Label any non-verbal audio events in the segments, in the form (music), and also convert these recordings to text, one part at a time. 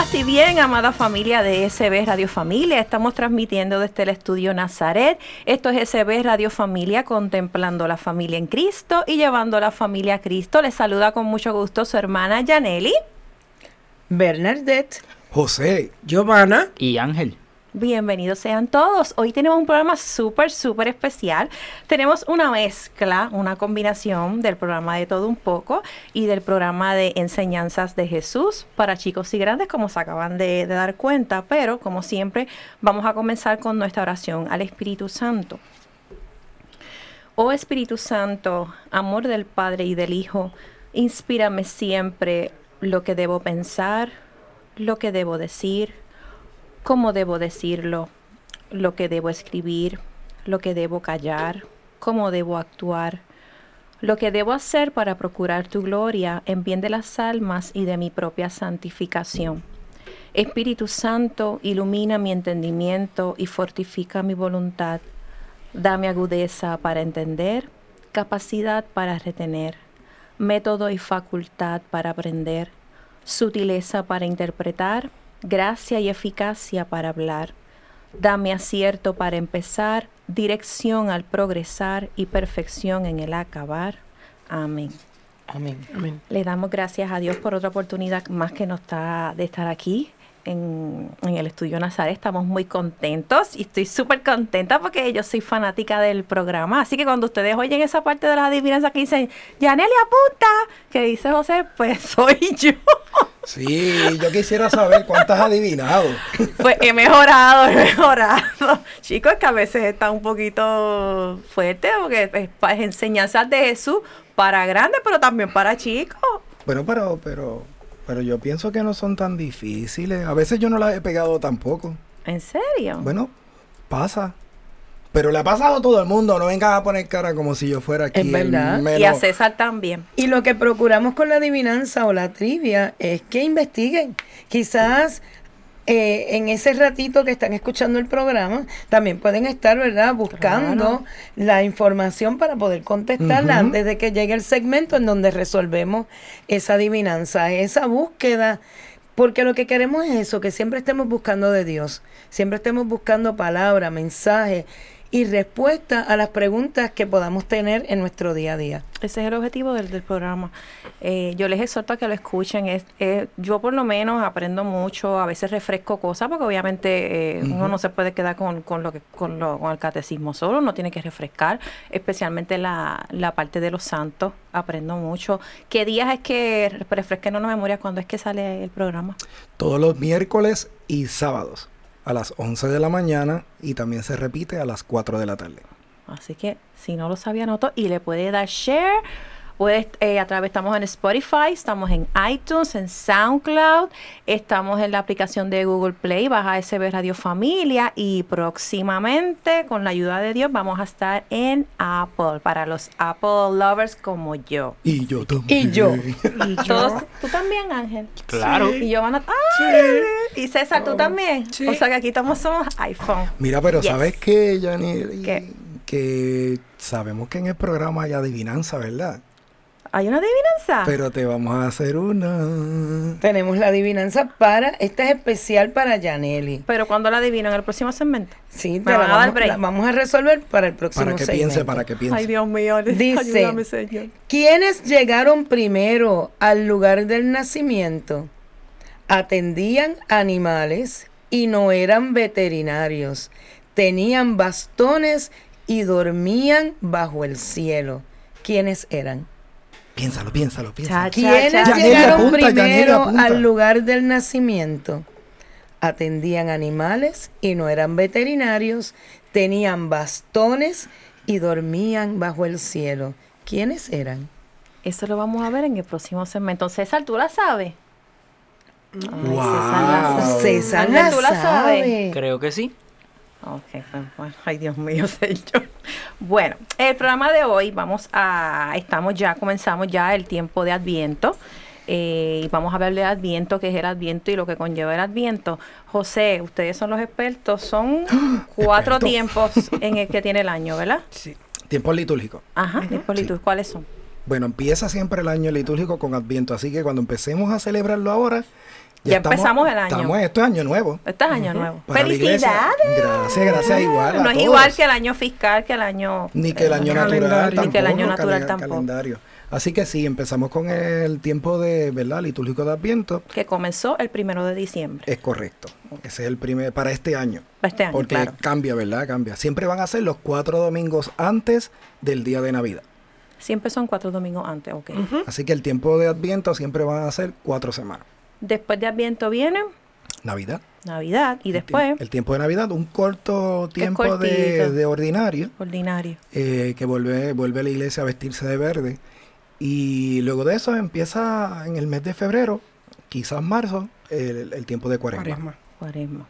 Paz y bien, amada familia de SB Radio Familia. Estamos transmitiendo desde el estudio Nazaret. Esto es SB Radio Familia, contemplando la familia en Cristo y llevando a la familia a Cristo. Les saluda con mucho gusto su hermana Yaneli. Bernadette. José. Giovanna. Y Ángel. Bienvenidos sean todos. Hoy tenemos un programa súper, súper especial. Tenemos una mezcla, una combinación del programa de todo un poco y del programa de enseñanzas de Jesús para chicos y grandes, como se acaban de, dar cuenta. Pero, como siempre, vamos a comenzar con nuestra oración al Espíritu Santo. Oh Espíritu Santo, amor del Padre y del Hijo, inspírame siempre lo que debo pensar, lo que debo decir cómo debo decirlo, lo que debo escribir, lo que debo callar, cómo debo actuar, lo que debo hacer para procurar tu gloria en bien de las almas y de mi propia santificación. Espíritu Santo, ilumina mi entendimiento y fortifica mi voluntad. Dame agudeza para entender, capacidad para retener, método y facultad para aprender, sutileza para interpretar gracia y eficacia para hablar. Dame acierto para empezar, dirección al progresar y perfección en el acabar. Amén. Amén. Amén. Le damos gracias a Dios por otra oportunidad más que nos está de estar aquí en, en, el estudio Nazaret. Estamos muy contentos y estoy súper contenta porque yo soy fanática del programa. Así que cuando ustedes oyen esa parte de la adivinanza que dicen, Yaneli apunta, que dice José, pues (laughs) soy yo. Sí, yo quisiera saber cuántas has adivinado. Pues he mejorado, he mejorado. Chicos, que a veces está un poquito fuerte porque es, es enseñanzas de Jesús para grandes, pero también para chicos. Bueno, pero, pero, pero yo pienso que no son tan difíciles. A veces yo no las he pegado tampoco. ¿En serio? Bueno, pasa. Pero le ha pasado a todo el mundo. No vengas a poner cara como si yo fuera aquí. Es verdad. Y a César también. Y lo que procuramos con la adivinanza o la trivia es que investiguen. Quizás eh, en ese ratito que están escuchando el programa, también pueden estar, ¿verdad?, buscando claro. la información para poder contestarla uh -huh. antes de que llegue el segmento en donde resolvemos esa adivinanza, esa búsqueda. Porque lo que queremos es eso, que siempre estemos buscando de Dios, siempre estemos buscando palabra, mensaje y respuesta a las preguntas que podamos tener en nuestro día a día. Ese es el objetivo del, del programa. Eh, yo les exhorto a que lo escuchen. Es, yo por lo menos aprendo mucho, a veces refresco cosas, porque obviamente eh, uh -huh. uno no se puede quedar con, con lo que, con, lo, con el catecismo solo, uno tiene que refrescar, especialmente la, la parte de los santos. Aprendo mucho. ¿Qué días es que refresquen una memoria cuando es que sale el programa? Todos los miércoles y sábados a las 11 de la mañana y también se repite a las 4 de la tarde. Así que si no lo sabía, anoto y le puede dar share. Puedes, eh, a través, estamos en Spotify, estamos en iTunes, en SoundCloud, estamos en la aplicación de Google Play, baja SB Radio Familia y próximamente, con la ayuda de Dios, vamos a estar en Apple, para los Apple lovers como yo. Y yo también. Y yo. Y (laughs) Todos, ¿Tú también, Ángel? Claro. Sí. Y yo van a... ¡Ay! Sí. Y César, ¿tú también? Sí. O sea que aquí estamos somos iPhone. Mira, pero Yes. ¿sabes qué, Janine? Que sabemos que en el programa hay adivinanza, ¿verdad? ¿Hay una adivinanza? Pero te vamos a hacer una. Tenemos la adivinanza para, esta es especial para Yaneli. Pero cuando la adivino en el próximo segmento. Sí, Me te la van a dar vamos, break. la vamos a resolver para el próximo Para que segmento. piense, para que piense. Ay, Dios mío, (laughs) Dice- ayúdame, Señor. ¿Quiénes llegaron primero al lugar del nacimiento? Atendían animales y no eran veterinarios. Tenían bastones y dormían bajo el cielo. ¿Quiénes eran? Piénsalo, piénsalo, piénsalo. Cha, ¿Quiénes cha. Llegaron apunta, primero al lugar del nacimiento? Atendían animales y no eran veterinarios. Tenían bastones y dormían bajo el cielo. ¿Quiénes eran? Eso lo vamos a ver en el próximo segmento. César, ¿tú la sabes? Ay, Wow. César la. César la sabe. Creo que sí. Ok, pues, bueno, ay Dios mío, (laughs) señor. Bueno, el programa de hoy vamos a, estamos ya, comenzamos ya el tiempo de Adviento. eh, y vamos a hablar de Adviento, qué es el Adviento y lo que conlleva el Adviento. José, ustedes son los expertos, son (gasps) cuatro Experto. tiempos en el que tiene el año, ¿verdad? Sí. Tiempo litúrgico. Ajá, tiempos Sí. litúrgicos, ¿cuáles son? Bueno, empieza siempre el año litúrgico con Adviento, así que cuando empecemos a celebrarlo ahora, Ya empezamos el año. Estamos, esto es año nuevo. Este es año nuevo. Para. ¡Felicidades! Gracias, gracias, igual. a No es todos. igual que el año fiscal, que el año... Ni que el año eh, natural calendario. Ni que el año natural tampoco. calendario. Así que sí, empezamos con el tiempo de, ¿verdad? Litúrgico de Adviento. Que comenzó el primero de diciembre. Es correcto. Ese es el primer, para este año. Este año, Porque claro. cambia, ¿verdad? Cambia. Siempre van a ser los cuatro domingos antes del día de Navidad. Siempre son cuatro domingos antes, ok. Así que el tiempo de Adviento siempre van a ser cuatro semanas. Después de Adviento viene Navidad. Navidad y después El tiempo de Navidad, un corto Que tiempo de, ordinario, ordinario. eh, que vuelve, vuelve la iglesia a vestirse de verde. Y luego de eso empieza en el mes de febrero, quizás marzo, el, el tiempo de cuaresma. Cuaresma. Cuaresma.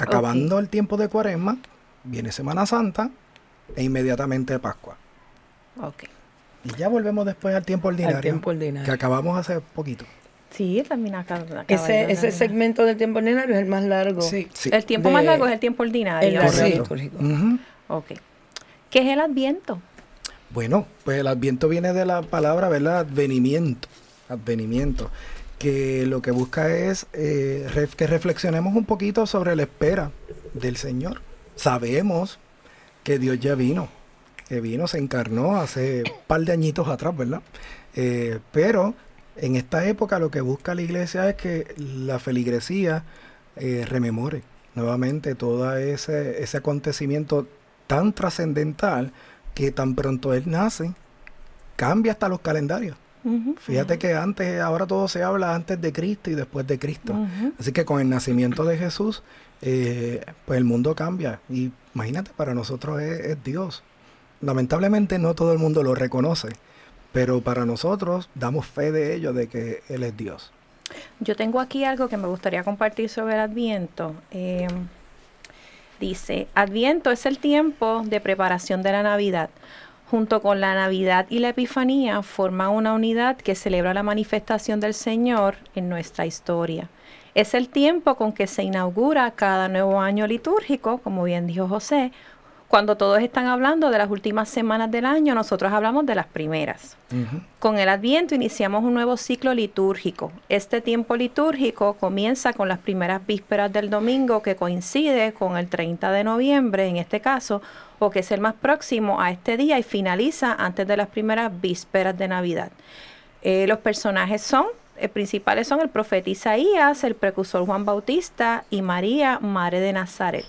Acabando el tiempo de cuaresma, viene Semana Santa e inmediatamente Pascua. Ok. Y ya volvemos después al tiempo ordinario, Al tiempo que ordinario. acabamos hace poquito. Sí, también acá. Ese, ese segmento del tiempo ordinario es el más largo. Sí. Sí, El tiempo de- más largo es el tiempo ordinario. el Correcto. litúrgico. Ujú. Ok. ¿Qué es el Adviento? Bueno, pues el adviento viene de la palabra, ¿verdad? Advenimiento. Advenimiento. Que lo que busca es eh, ref- que reflexionemos un poquito sobre la espera del Señor. Sabemos que Dios ya vino, que vino, se encarnó hace un par de añitos atrás, ¿verdad? Eh, pero en esta época lo que busca la iglesia es que la feligresía eh, rememore nuevamente todo ese, ese acontecimiento tan trascendental que tan pronto él nace, cambia hasta los calendarios. Fíjate que antes, ahora todo se habla antes de Cristo y después de Cristo. Así que con el nacimiento de Jesús, eh, pues el mundo cambia. Y imagínate, para nosotros es, es Dios. Lamentablemente no todo el mundo lo reconoce, pero para nosotros damos fe de ello, de que Él es Dios. Yo tengo aquí algo que me gustaría compartir sobre el Adviento. Eh, dice, Adviento es el tiempo de preparación de la Navidad. Junto con la Navidad y la Epifanía forma una unidad que celebra la manifestación del Señor en nuestra historia. Es el tiempo con que se inaugura cada nuevo año litúrgico, como bien dijo José. Cuando todos están hablando de las últimas semanas del año, nosotros hablamos de las primeras. Con el Adviento iniciamos un nuevo ciclo litúrgico. Este tiempo litúrgico comienza con las primeras vísperas del domingo que coincide con el 30 de noviembre en este caso, o que es el más próximo a este día y finaliza antes de las primeras vísperas de Navidad. Eh, los personajes son, eh, principales son el profeta Isaías, el precursor Juan Bautista y María, Madre de Nazaret.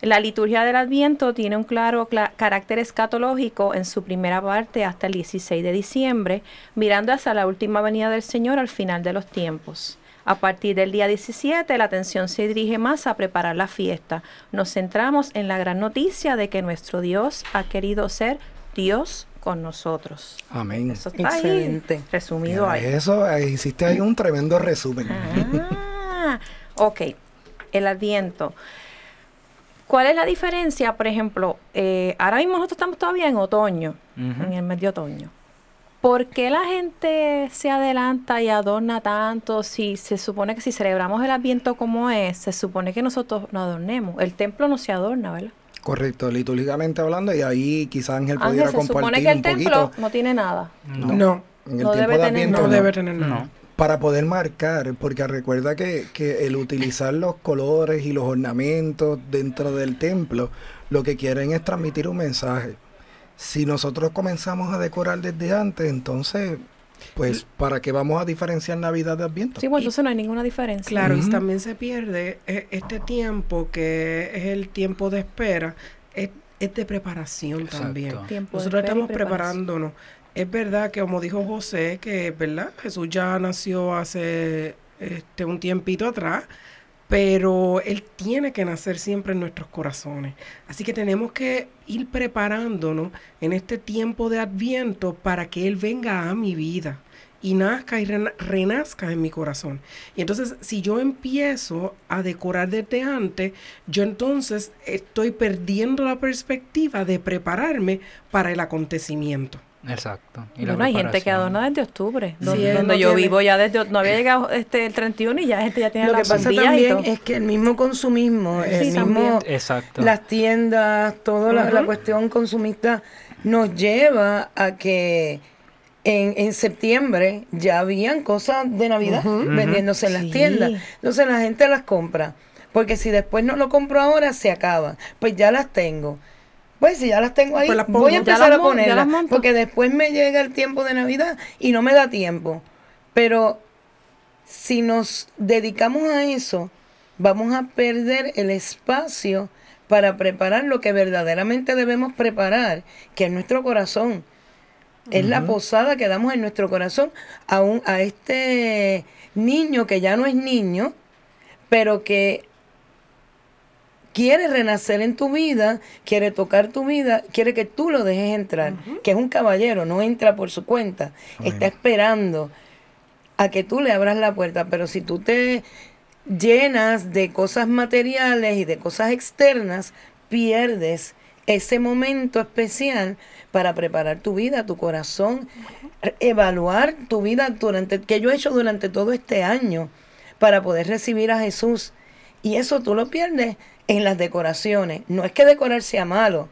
La liturgia del Adviento tiene un claro cla- carácter escatológico en su primera parte hasta el 16 de diciembre, mirando hacia la última venida del Señor al final de los tiempos. A partir del día 17, la atención se dirige más a preparar la fiesta. Nos centramos en la gran noticia de que nuestro Dios ha querido ser Dios con nosotros. Amén. Eso está ahí, Excelente. resumido Mira, ahí. Eso, hiciste ahí un tremendo resumen. Ah, ok. El Adviento. ¿Cuál es la diferencia? Por ejemplo, eh, ahora mismo nosotros estamos todavía en otoño, en el mes de otoño. ¿Por qué la gente se adelanta y adorna tanto si se supone que si celebramos el Adviento como es, se supone que nosotros nos adornemos? El templo no se adorna, ¿verdad? Correcto, litúrgicamente hablando, y ahí quizás Ángel Ángel, pudiera se compartir supone que el un templo poquito. no tiene nada. No. No, En el no tiempo debe de tener Adviento, no debe tener nada. No. Para poder marcar, porque recuerda que, que el utilizar los colores y los ornamentos dentro del templo, lo que quieren es transmitir un mensaje. Si nosotros comenzamos a decorar desde antes, entonces, pues, ¿para qué vamos a diferenciar Navidad de Adviento? Sí, pues entonces no hay ninguna diferencia. Claro, y también se pierde eh, este tiempo que es el tiempo de espera, es, es de preparación Exacto. también. Tiempo Nosotros estamos preparándonos. Es verdad que como dijo José, que verdad, Jesús ya nació hace este un tiempito atrás, pero él tiene que nacer siempre en nuestros corazones. Así que tenemos que ir preparándonos en este tiempo de Adviento para que él venga a mi vida y nazca y renazca en mi corazón. Y entonces, si yo empiezo a decorar desde antes, yo entonces estoy perdiendo la perspectiva de prepararme para el acontecimiento. Exacto. Y bueno, hay gente que adorna desde octubre, donde, yo vivo ya desde, no había llegado este el 31 y ya gente ya tiene Lo que pasa también es que el mismo consumismo, el mismo, Exacto. las tiendas, toda la, cuestión consumista nos lleva a que en, en, septiembre ya habían cosas de Navidad vendiéndose en las tiendas. Entonces la gente las compra. Porque si después no lo compro ahora, se acaba. Pues ya las tengo. Pues si ya las tengo ahí, pues voy a empezar a ponerlas. Porque después me llega el tiempo de Navidad y no me da tiempo. Pero si nos dedicamos a eso, vamos a perder el espacio para preparar lo que verdaderamente debemos preparar, que es nuestro corazón. Es la posada que damos en nuestro corazón a, un, a este niño que ya no es niño, pero que quiere renacer en tu vida, quiere tocar tu vida, quiere que tú lo dejes entrar, que es un caballero, no entra por su cuenta, está esperando a que tú le abras la puerta, pero si tú te llenas de cosas materiales y de cosas externas, pierdes ese momento especial para preparar tu vida, tu corazón, evaluar tu vida durante que yo he hecho durante todo este año para poder recibir a Jesús. Y eso tú lo pierdes en las decoraciones. No es que decorar sea malo,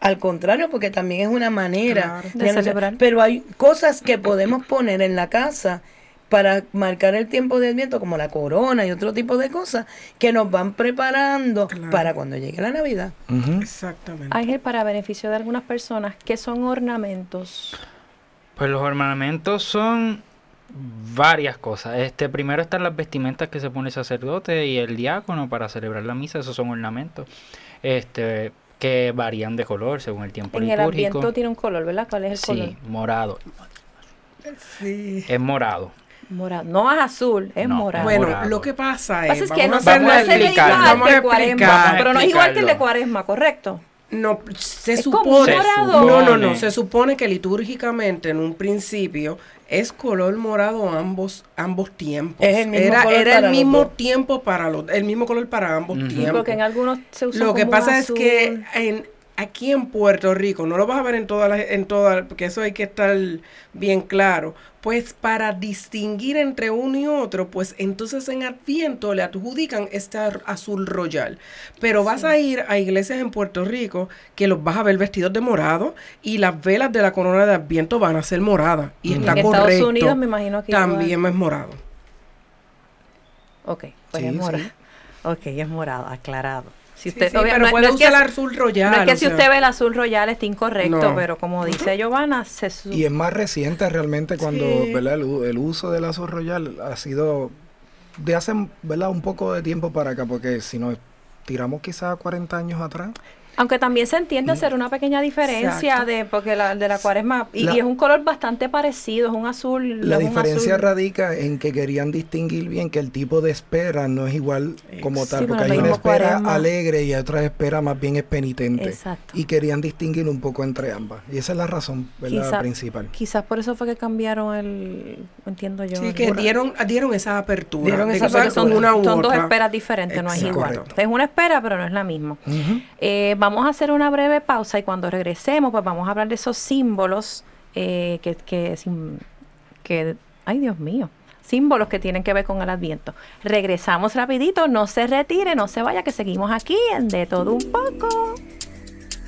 al contrario, porque también es una manera de, celebrar. Pero hay cosas que podemos poner en la casa para marcar el tiempo de viento como la corona y otro tipo de cosas, que nos van preparando para cuando llegue la Navidad. Exactamente. Ángel, para beneficio de algunas personas, ¿qué son ornamentos? Pues los ornamentos son varias cosas. Este primero están las vestimentas que se pone el sacerdote y el diácono para celebrar la misa, esos son ornamentos. Este que varían de color según el tiempo en litúrgico. el ambiente tiene un color, ¿verdad? ¿Cuál es el color? Sí, morado. Sí. Es morado. Morado. No es azul, es morado. Bueno, lo que pasa es. que no se puede igual que cuaresma, pero no es igual que el de cuaresma, ¿correcto? No, se supone. No, no, no. Se supone que litúrgicamente en un principio es color morado ambos ambos tiempos. era era el mismo tiempo para los el mismo color para ambos tiempos. Porque en algunos se usa Lo que pasa es que en aquí en Puerto Rico, no lo vas a ver en todas las, en todas, porque eso hay que estar bien claro, pues para distinguir entre uno y otro, pues entonces en Adviento le adjudican este azul royal. Pero vas a ir a iglesias en Puerto Rico que los vas a ver vestidos de morado y las velas de la corona de Adviento van a ser moradas. Y está en Estados Unidos me imagino que también es morado. Ok, pues es morado. Ok, es morado, aclarado. Si usted, pero puede usar el azul royal. No es que si usted ve el azul royal está incorrecto, pero como dice Giovanna, se Y es más reciente realmente cuando ¿verdad? El, uso del azul royal ha sido de hace ¿verdad? un poco de tiempo para acá, porque si nos tiramos quizás 40 años atrás, aunque también se entiende hacer una pequeña diferencia de porque la de la cuaresma y, es un color bastante parecido, es un azul. La diferencia radica en que querían distinguir bien que el tipo de espera no es igual como tal, porque hay una espera alegre y hay otra espera más bien es penitente. Exacto. Y querían distinguir un poco entre ambas. Y esa es la razón principal. Quizás por eso fue que cambiaron el, entiendo yo. Sí, que dieron, dieron esa apertura. Dieron esa apertura. Son, una son dos esperas diferentes, no es igual. Es una espera, pero no es la misma. Vamos a hacer una breve pausa y cuando regresemos, pues vamos a hablar de esos símbolos eh, que, que, ay Dios mío, símbolos que tienen que ver con el Adviento. Regresamos rapidito, no se retire, no se vaya, que seguimos aquí en De Todo Un Poco.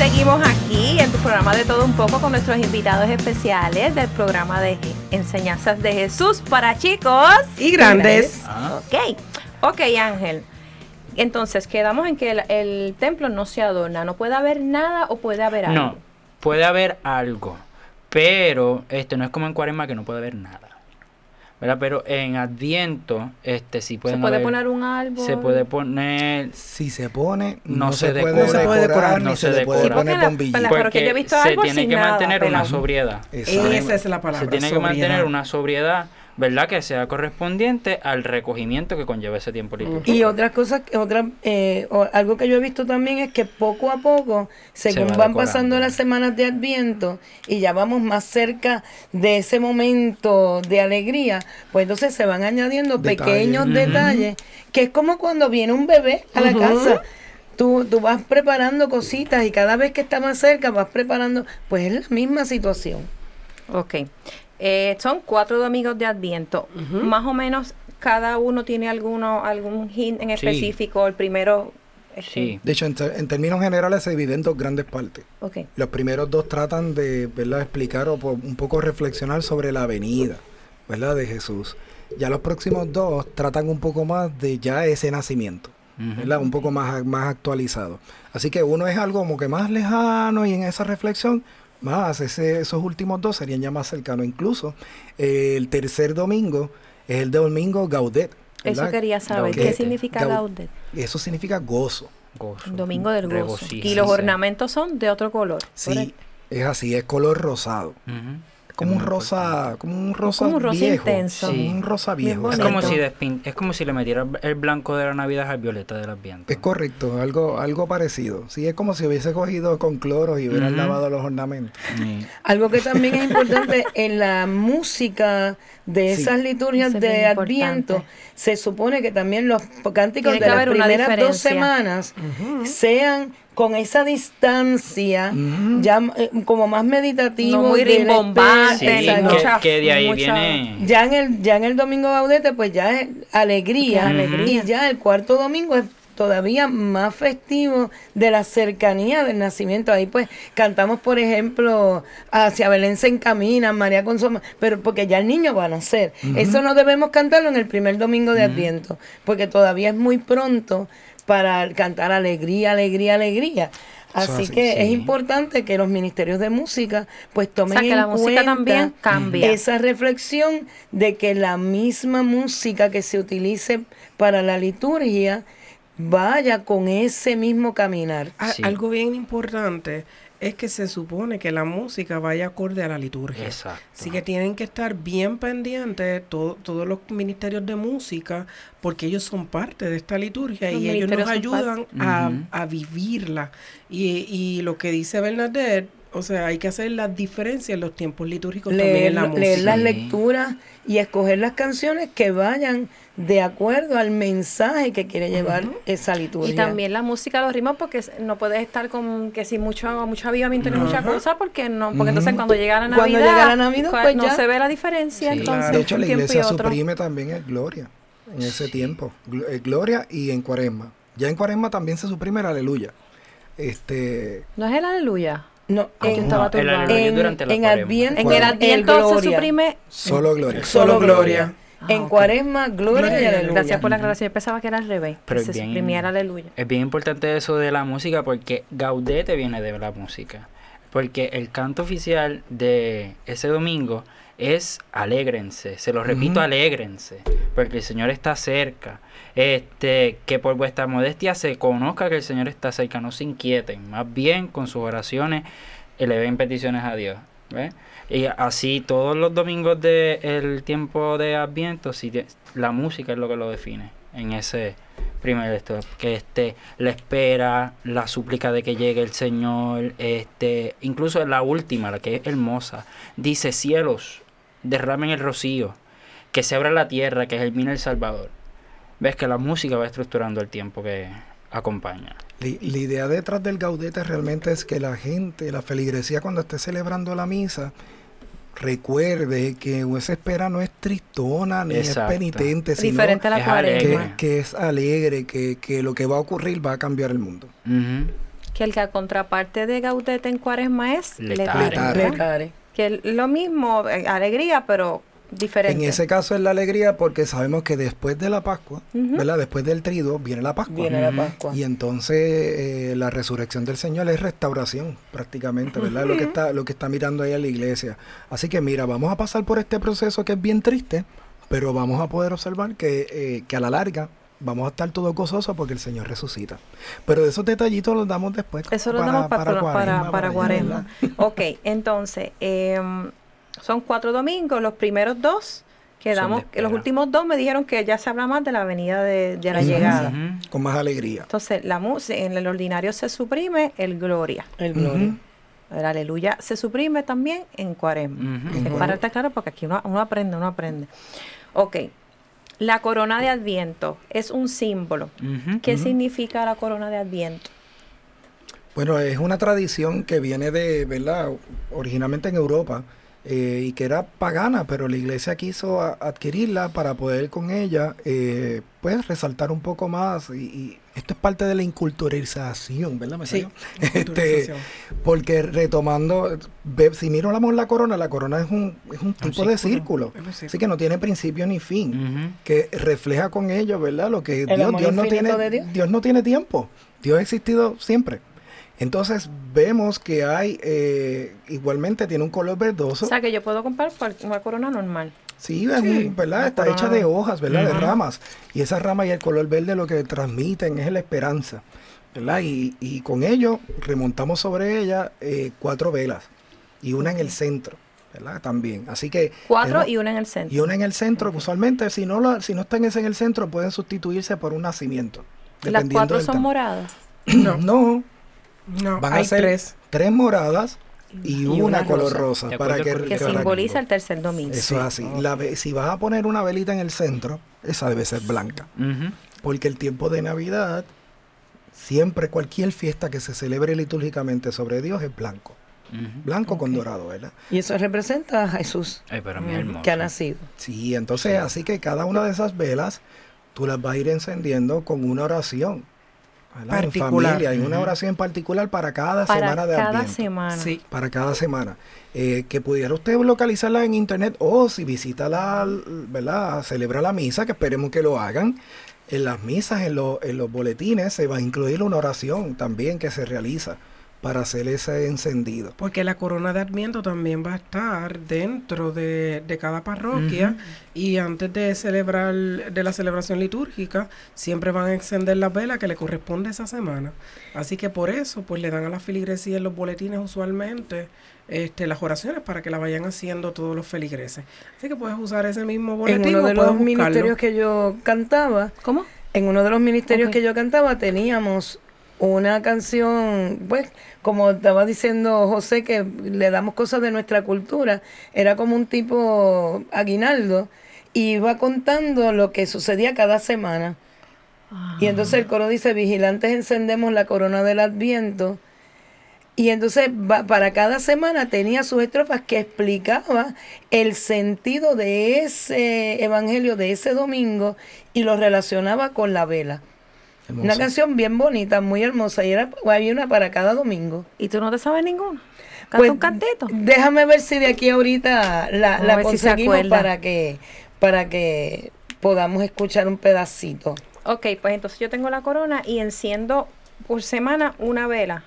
Seguimos aquí en tu programa de todo un poco con nuestros invitados especiales del programa de enseñanzas de Jesús para chicos Y grandes. Ah. Ok, ok Ángel. Entonces quedamos en que el, el templo no se adorna, no puede haber nada o puede haber algo. No, puede haber algo, pero este no es como en Cuaresma que no puede haber nada. ¿Verdad? Pero en Adviento, este se pueden puede haber- poner un árbol. se puede poner Si se pone, No no, se se, decora. puede No se puede decorar, decorar, ni no se, se puede poner bombillas. la- porque yo he visto se tiene sin que nada, mantener una sobriedad. Exacto. Esa es la palabra. Se tiene que sobriedad. mantener una sobriedad, ¿verdad? Que sea correspondiente al recogimiento que conlleva ese tiempo litúrgico. Y otras cosas, otra, eh, o- algo que yo he visto también es que poco a poco, según va van pasando las semanas de Adviento y ya vamos más cerca de ese momento de alegría, pues entonces se van añadiendo Detalles. pequeños detalles, que es como cuando viene un bebé a la casa. Tú, tú vas preparando cositas y cada vez que está más cerca vas preparando, pues es la misma situación. Ok. Eh, son cuatro domingos de Adviento. Más o menos cada uno tiene alguno, algún hint en Sí. específico. El primero. este, Sí. De hecho, en, ter- en términos generales se dividen en dos grandes partes. Los primeros dos tratan de ¿verdad? explicar o un poco reflexionar sobre la venida ¿verdad? de Jesús. Ya los próximos dos tratan un poco más de ya ese nacimiento. ¿verdad? Un poco más, más actualizado. Así que uno es algo como que más lejano y en esa reflexión, más ese- esos últimos dos serían ya más cercanos. Incluso eh, el tercer domingo es el domingo Gaudet. Eso quería saber. ¿Qué significa Gau- Gaudet? Eso significa gozo. Gozo, Domingo del gozo. regocijo, Y los sí. ornamentos son de otro color. Sí, ¿correcto? es así, es color rosado. Es como un rosa, como un rosa como un rosa viejo. intenso. Sí, un rosa viejo. Es como, si despin- es como si le metiera el blanco de la Navidad al violeta del Adviento. Es correcto, algo, algo parecido. Sí, es como si hubiese cogido con cloro y hubieran lavado los ornamentos. Sí. Algo que también es (laughs) importante en la música de Sí. esas liturgias es de Adviento, importante. se supone que también los cánticos Tiene de las primeras dos semanas sean con esa distancia, ya eh, como más meditativo. No muy rimbombante, Sí, que, de ahí mucha- viene... Ya en el ya en el domingo gaudete pues ya es alegría. Alegría. y ya el cuarto domingo es todavía más festivo de la cercanía del nacimiento. Ahí pues cantamos, por ejemplo, hacia Belén se encamina, María Consoma, pero porque ya el niño va a nacer. Eso no debemos cantarlo en el primer domingo de Adviento, porque todavía es muy pronto para cantar alegría, alegría, alegría. Así así, que es importante que los ministerios de música pues tomen O sea, que en la música cuenta también cambia. esa reflexión de que la misma música que se utilice para la liturgia vaya con ese mismo caminar. A- Sí. Algo bien importante es que se supone que la música vaya acorde a la liturgia. Exacto. Así que tienen que estar bien pendientes todo- todos los ministerios de música porque ellos son parte de esta liturgia Los y ellos nos ayudan a, a vivirla. Y, y lo que dice Bernadette, o sea, hay que hacer la diferencia en los tiempos litúrgicos también Leer, en la música. leer las lecturas y escoger las canciones que vayan de acuerdo al mensaje que quiere llevar esa liturgia. Y también la música, los ritmos, porque no puedes estar con que si mucho, mucho avivamiento ni mucha cosa, porque no, porque entonces cuando llega la Cuando Navidad, llega la Navidad, pues no ya. se ve la diferencia, Sí. entonces De hecho, la iglesia suprime también es gloria en ese tiempo. Eh, Gloria y en cuaresma. Ya en cuaresma también se suprime el aleluya. Este, No es el aleluya. No, yo en, estaba el es en, durante la en. Adviento, En el adviento se gloria. suprime solo gloria. Solo Solo gloria. Ah, en ok. cuaresma, gloria, Gloria y aleluya. Gracias por la aclaración. Yo pensaba que era al revés. Pero se es bien- suprimía el aleluya. Es bien importante eso de la música porque gaudete viene de la música. Porque el canto oficial de ese domingo es alégrense. Se lo repito, Ujú. alégrense. Porque el Señor está cerca. Este, que por vuestra modestia se conozca que el Señor está cerca. No se inquieten. Más bien con sus oraciones eleven peticiones a Dios. ¿ves? Y así todos los domingos del tiempo de Adviento, de- la música es lo que lo define en ese primer esto, que este la espera, la súplica de que llegue el Señor, este, incluso la última, la que es hermosa, dice cielos, derramen el rocío, que se abra la tierra, que germine el Salvador. Ves que la música va estructurando el tiempo que acompaña. La, la idea detrás del gaudete realmente es que la gente, la feligresía cuando esté celebrando la misa, recuerde que esa espera no es tristona ni Exacto. es penitente, sino Diferente a la es cuaresma. que, alegre. que es alegre, que, que lo que va a ocurrir va a cambiar el mundo. Que el que a contraparte de gaudete en cuaresma es Letare. letare. Que lo mismo, eh, alegría, pero diferente. En ese caso es la alegría porque sabemos que después de la Pascua. ¿verdad? Después del trido viene la Pascua. Viene la Pascua. Y entonces eh, la resurrección del Señor es restauración prácticamente, ¿verdad? Lo que está lo que está mirando ahí en la iglesia. Así que mira, vamos a pasar por este proceso que es bien triste, pero vamos a poder observar que, eh, que a la larga vamos a estar todos gozosos porque el Señor resucita. Pero esos detallitos los damos después. Eso lo damos pa- para, para, para, cuaresma. ¿verdad? Ok, entonces, em, son cuatro domingos, los primeros dos quedamos, los últimos dos me dijeron que ya se habla más de la venida de, de la llegada. Con más alegría. Entonces, la música, en el ordinario se suprime el gloria. El gloria. El aleluya se suprime también en cuaresma. Es para estar claro porque aquí uno, uno aprende, uno aprende. Ok, la corona de Adviento es un símbolo. ¿Qué significa la corona de Adviento? Bueno, es una tradición que viene de, ¿verdad? Originalmente en Europa eh, y que era pagana, pero la iglesia quiso a- adquirirla para poder con ella, eh, pues, resaltar un poco más. Y, y esto es parte de la inculturización, ¿verdad? ¿Me Sí? Este, porque retomando, si miramos la corona, la corona es un, es un tipo de círculo, Es un círculo. así que no tiene principio ni fin que refleja con ello, ¿verdad? Lo que Dios, Dios no tiene, de Dios. no tiene tiempo. Dios ha existido siempre. Entonces vemos que hay, eh, igualmente tiene un color verdoso. O sea, que yo puedo comprar una corona normal. Sí, es Sí, un- ¿verdad? Está corona- hecha de hojas, ¿verdad? De ramas. Y esa rama y el color verde lo que transmiten es la esperanza, ¿verdad? Y, y con ello remontamos sobre ella eh, cuatro velas y una en el centro, ¿verdad? También. Así que Cuatro y una en el centro. y una en el centro, usualmente si no, la, si no están en el centro pueden sustituirse por un nacimiento. Las cuatro son moradas. (clears throat) No, No, no, van hay a ser tres. tres moradas y, Y una, una color rosa. para que, Que simboliza el tercer domingo. Eso es así. La si vas a poner una velita en el centro, esa debe ser blanca. Porque el tiempo de Navidad, siempre cualquier fiesta que se celebre litúrgicamente sobre Dios es blanco. Blanco con dorado, ¿verdad? Y eso representa a Jesús Ay, pero mi Mm, que ha nacido. Sí, entonces Sí. así que cada una de esas velas tú las vas a ir encendiendo con una oración. ¿Verdad? En Particular. familia, hay una oración particular para cada Para semana de cada Adviento. semana. Sí. Para cada semana. Eh, que pudiera usted localizarla en internet o si visita la, ¿verdad? Celebra la misa, que esperemos que lo hagan. En las misas, en, los- en los boletines, se va a incluir una oración también que se realiza para hacer ese encendido. Porque la corona de Adviento también va a estar dentro de, de cada parroquia y antes de celebrar de la celebración litúrgica siempre van a encender la vela que le corresponde esa semana. Así que por eso pues le dan a la feligresía en los boletines usualmente este, las oraciones para que la vayan haciendo todos los feligreses. Así que puedes usar ese mismo En boletín uno o de los buscarlo. ministerios que yo cantaba, ¿Cómo? en uno de los ministerios que yo cantaba teníamos una canción, pues, como estaba diciendo José, que le damos cosas de nuestra cultura, era como un tipo aguinaldo, y iba contando lo que sucedía cada semana. Y entonces el coro dice, vigilantes encendemos la corona del adviento. Y entonces va- para cada semana tenía sus estrofas que explicaba el sentido de ese evangelio, de ese domingo, y lo relacionaba con la vela. Una canción bien bonita, muy hermosa, y era, había una para cada domingo. ¿Y tú no te sabes ninguno? Canta Pues, un cantito. Déjame ver si de aquí ahorita la, Vamos la si conseguimos para que, para que podamos escuchar un pedacito. Ok, pues entonces yo tengo la corona y enciendo por semana una vela.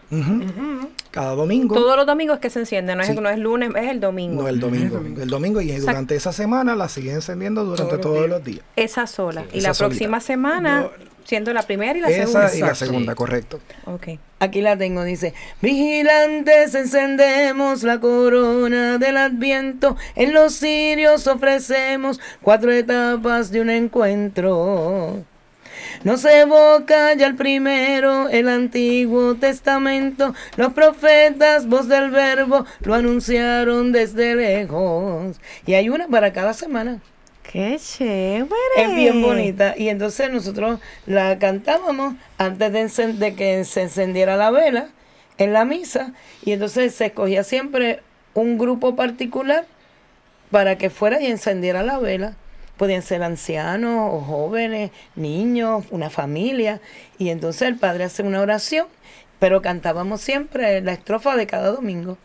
Cada domingo. Todos los domingos que se enciende, no es, Sí. no es lunes, es el domingo. No, el domingo. El domingo y sea- durante esa semana la siguen encendiendo durante Todos los todos días. los días. Esa sola. Sí, y esa la solita. próxima semana, No. Siendo la primera y la Esa segunda. y la segunda, correcto. Ok. Aquí la tengo, dice, vigilantes encendemos la corona del adviento, en los cirios ofrecemos cuatro etapas de un encuentro. Nos evoca ya el primero, el Antiguo Testamento, los profetas, voz del verbo, lo anunciaron desde lejos. Y hay una para cada semana. ¡Qué chévere! Es bien bonita. Y entonces nosotros la cantábamos antes de, de que se encendiera la vela en la misa. Y entonces se escogía siempre un grupo particular para que fuera y encendiera la vela. Podían ser ancianos o jóvenes, niños, una familia. Y entonces el padre hace una oración pero cantábamos siempre la estrofa de cada domingo.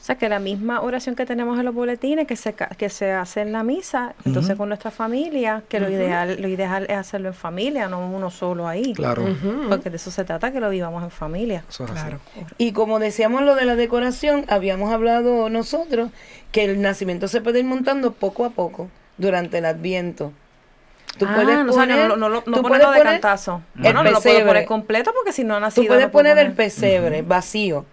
O sea, que la misma oración que tenemos en los boletines, que se, ca- que se hace en la misa, entonces con nuestra familia, que lo ideal lo ideal es hacerlo en familia, no uno solo ahí. Claro. Porque de eso se trata, que lo vivamos en familia. Eso es así. Claro. Y como decíamos lo de la decoración, habíamos hablado nosotros que el nacimiento se puede ir montando poco a poco durante el Adviento. Tú ah, puedes no, o sea, poner- no, no, lo- no tú puedes de poner cantazo. el no lo puedo pesebre. poner completo porque si no ha nacido. Tú puedes poner el poner. pesebre vacío.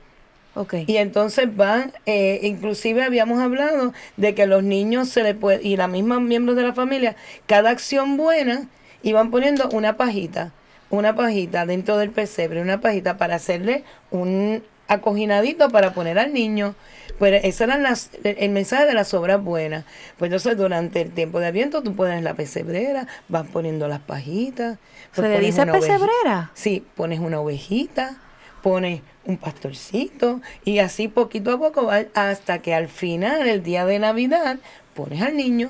Y entonces van, eh, inclusive habíamos hablado de que los niños se le puede, y las mismas miembros de la familia, cada acción buena, iban poniendo una pajita, una pajita dentro del pesebre, una pajita para hacerle un acojinadito para poner al niño. Pues ese era las, el mensaje de las obras buenas. Pues entonces durante el tiempo de aviento tú pones la pesebrera, vas poniendo las pajitas. ¿Se pues le dice pesebrera? Sí, pones una ovejita, pones un pastorcito y así poquito a poco va hasta que al final, el día de Navidad, pones al niño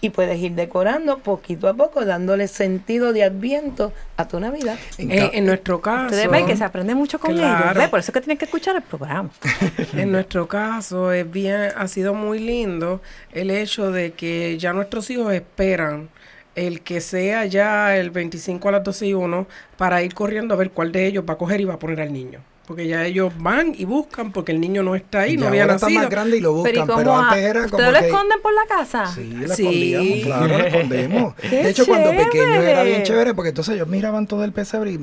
y puedes ir decorando poquito a poco, dándole sentido de adviento a tu Navidad. En en nuestro caso, Ustedes ven que se aprende mucho con ellos. Claro. ¿ve? Por eso es que tienen que escuchar el programa. (laughs) en nuestro caso es bien, ha sido muy lindo el hecho de que ya nuestros hijos esperan el que sea ya el 25 a las 12 y 1 para ir corriendo a ver cuál de ellos va a coger y va a poner al niño. Porque ya ellos van y buscan porque el niño no está ahí, y no había ahora está nacido. más grande y lo Pero, ¿y buscan, pero antes era como ¿Ustedes lo que... esconden por la casa? Sí, la Sí. escondíamos, claro, la escondemos. (laughs) Qué De hecho, cuando pequeño era bien chévere. chévere, porque entonces ellos miraban todo el pesebre y...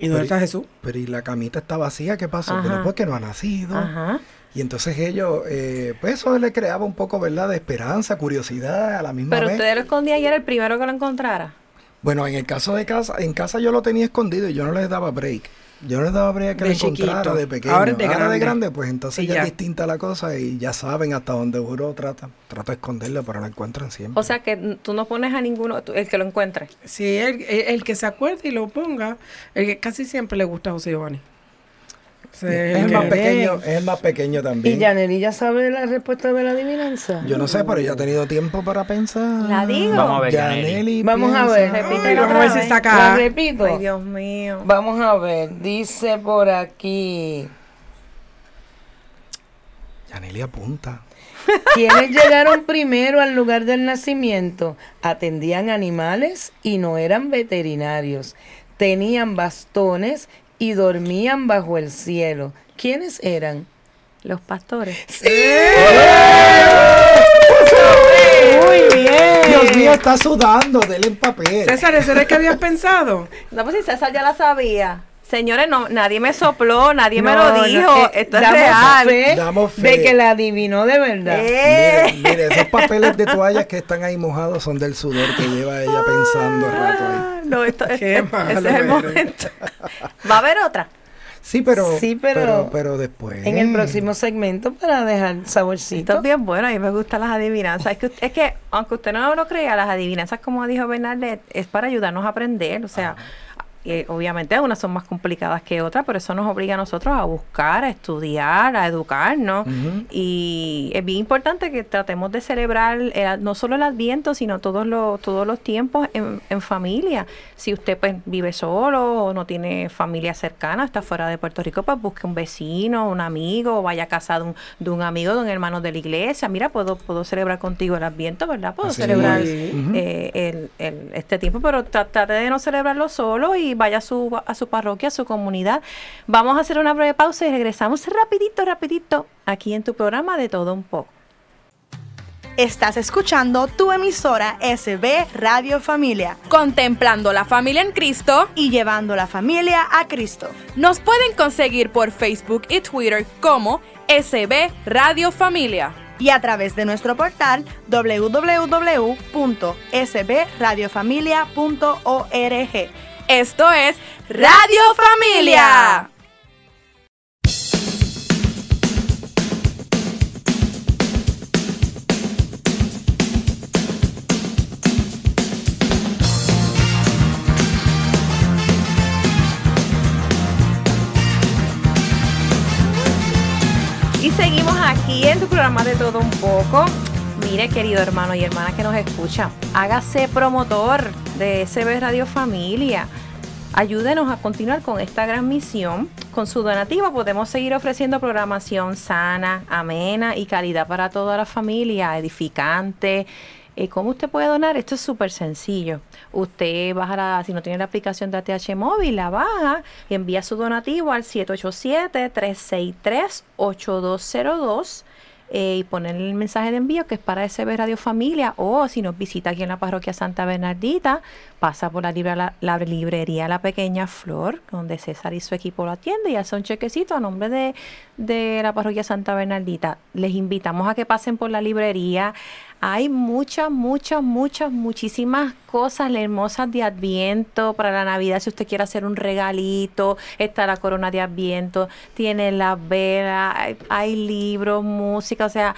¿Y dónde pero- está Jesús? Pero y la camita está vacía, ¿qué pasó? Ajá. Pero porque no ha nacido. Ajá. Y entonces ellos, eh, pues eso le creaba un poco, ¿verdad? De esperanza, curiosidad a la misma Pero vez. ustedes lo escondían y era el primero que lo encontrara. Bueno, en el caso de casa, en casa yo lo tenía escondido y yo no les daba break. Yo no les daba break a que De lo encontrara chiquito. de pequeño. Ahora de grande. grande, pues entonces ya, ya. es distinta la cosa y ya saben hasta dónde uno trata. Trato de esconderlo, pero lo encuentran siempre. O sea que tú no pones a ninguno, tú- el que lo encuentre. Sí, el, el- el que se acuerde y lo ponga, el que casi siempre le gusta a José Giovanni. Es el más pequeño, es el más pequeño ¿Y también. Yaneli ya sabe la respuesta de la adivinanza? Yo no sé, pero ya ha tenido tiempo para pensar. La digo. Vamos a ver. Yaneli Vamos a ver. Ay, vamos a ver si. La repito. Ay, Dios mío. Vamos a ver, dice por aquí. Yaneli apunta. Quienes llegaron primero al lugar del nacimiento atendían animales y no eran veterinarios. Tenían bastones y dormían bajo el cielo. ¿Quiénes eran? Los pastores. Muy bien. Dios mío, está sudando, dele el papel. César, ¿ese era el que habías pensado? No, pues si César ya la sabía. Señores, no, nadie me sopló, nadie me No, lo no, dijo. eh, Esto es real. fe Damos fe. de que la adivinó de verdad. Eh. Mire, mire, esos papeles de toallas que están ahí mojados son del sudor que lleva ella pensando el rato ahí. Ah, No, esto, Qué este- malo ese es el momento. Va a haber otra. Sí, pero, Sí, pero- pero, después. En el próximo segmento para dejar Esto saborcito. es bien bueno, a mí me gustan las adivinanzas. Es que, es que aunque usted no lo crea, las adivinanzas, como dijo Bernardet, es para ayudarnos a aprender. O sea, eh, obviamente unas son más complicadas que otras, pero eso nos obliga a nosotros a buscar, a estudiar, a educarnos. Y es bien importante que tratemos de celebrar el- no solo el Adviento, sino todos los, todos los tiempos en, en familia. Si usted pues vive solo o no tiene familia cercana, está fuera de Puerto Rico, pues busque un vecino, un amigo, o vaya a casa de un, de un amigo, de un hermano de la iglesia. Mira, puedo, puedo celebrar contigo el Adviento, ¿verdad? Puedo Así celebrar eh, el, el- este tiempo, pero tra- trate de no celebrarlo solo y vaya a su, a su parroquia, a su comunidad. Vamos a hacer una breve pausa y regresamos rapidito, rapidito, aquí en tu programa de todo un poco. Estás escuchando tu emisora SB Radio Familia Contemplando la familia en Cristo. y llevando la familia a Cristo. Nos pueden conseguir por Facebook y Twitter como SB Radio Familia. Y a través de nuestro portal www.sbradiofamilia.org. Esto es Radio Familia. Y seguimos aquí en tu programa de todo un poco. Mire, querido hermano y hermana que nos escucha, hágase promotor de SB Radio Familia. Ayúdenos a continuar con esta gran misión. Con su donativo podemos seguir ofreciendo programación sana, amena y calidad para toda la familia, edificante. Eh, ¿Cómo usted puede donar? Esto es súper sencillo. Usted baja la, si no tiene la aplicación de ATH móvil, la baja y envía su donativo al 787-363-8202 eh, y poner el mensaje de envío que es para SB Radio Familia o si nos visita aquí en la parroquia Santa Bernardita, pasa por la, librería La Pequeña Flor, donde César y su equipo lo atienden y hace un chequecito a nombre de, de la parroquia Santa Bernardita. Les invitamos a que pasen por la librería. Hay muchas, muchas, muchas, muchísimas cosas hermosas de Adviento para la Navidad. Si usted quiere hacer un regalito, está la corona de Adviento, tiene la vela, hay, hay libros, música, o sea,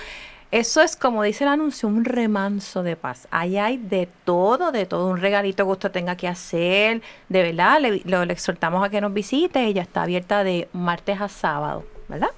eso es como dice el anuncio, un remanso de paz. Ahí hay de todo, de todo, un regalito que usted tenga que hacer. De verdad, le, lo, le exhortamos a que nos visite. Ella está abierta de martes a sábado, ¿verdad?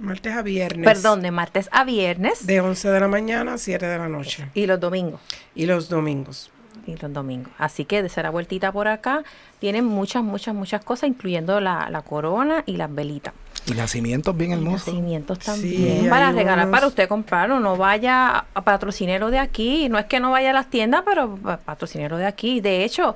Martes a viernes. Perdón, de martes a viernes De 11 de la mañana a 7 de la noche. y los domingos. Y los domingos. y los domingos. Así que de la vueltita por acá. Tienen muchas, muchas, muchas cosas, incluyendo la, la corona y las velitas. Y nacimientos bien Y hermosos. nacimientos Sí, también. para regalar, unos- para usted comprarlo. No vaya a patrocinero de aquí. No es que no vaya a las tiendas, pero pa- patrocinero de aquí. De hecho,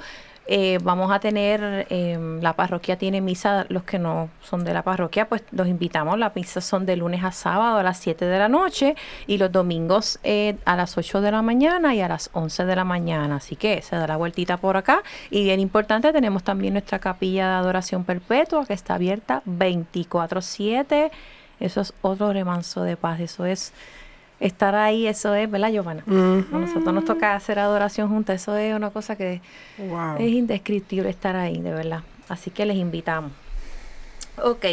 eh, vamos a tener, eh, la parroquia tiene misa, los que no son de la parroquia, pues los invitamos. Las misas son de lunes a sábado a las 7 de la noche y los domingos eh, a las 8 de la mañana y a las 11 de la mañana. Así que se da la vueltita por acá. Y bien importante, tenemos también nuestra capilla de adoración perpetua que está abierta 24-7. Eso es otro remanso de paz. Eso es estar ahí, eso es, ¿verdad, Giovanna? A nosotros nos toca hacer adoración juntas. Eso es una cosa que Wow. es indescriptible estar ahí, de verdad. Así que les invitamos. Ok.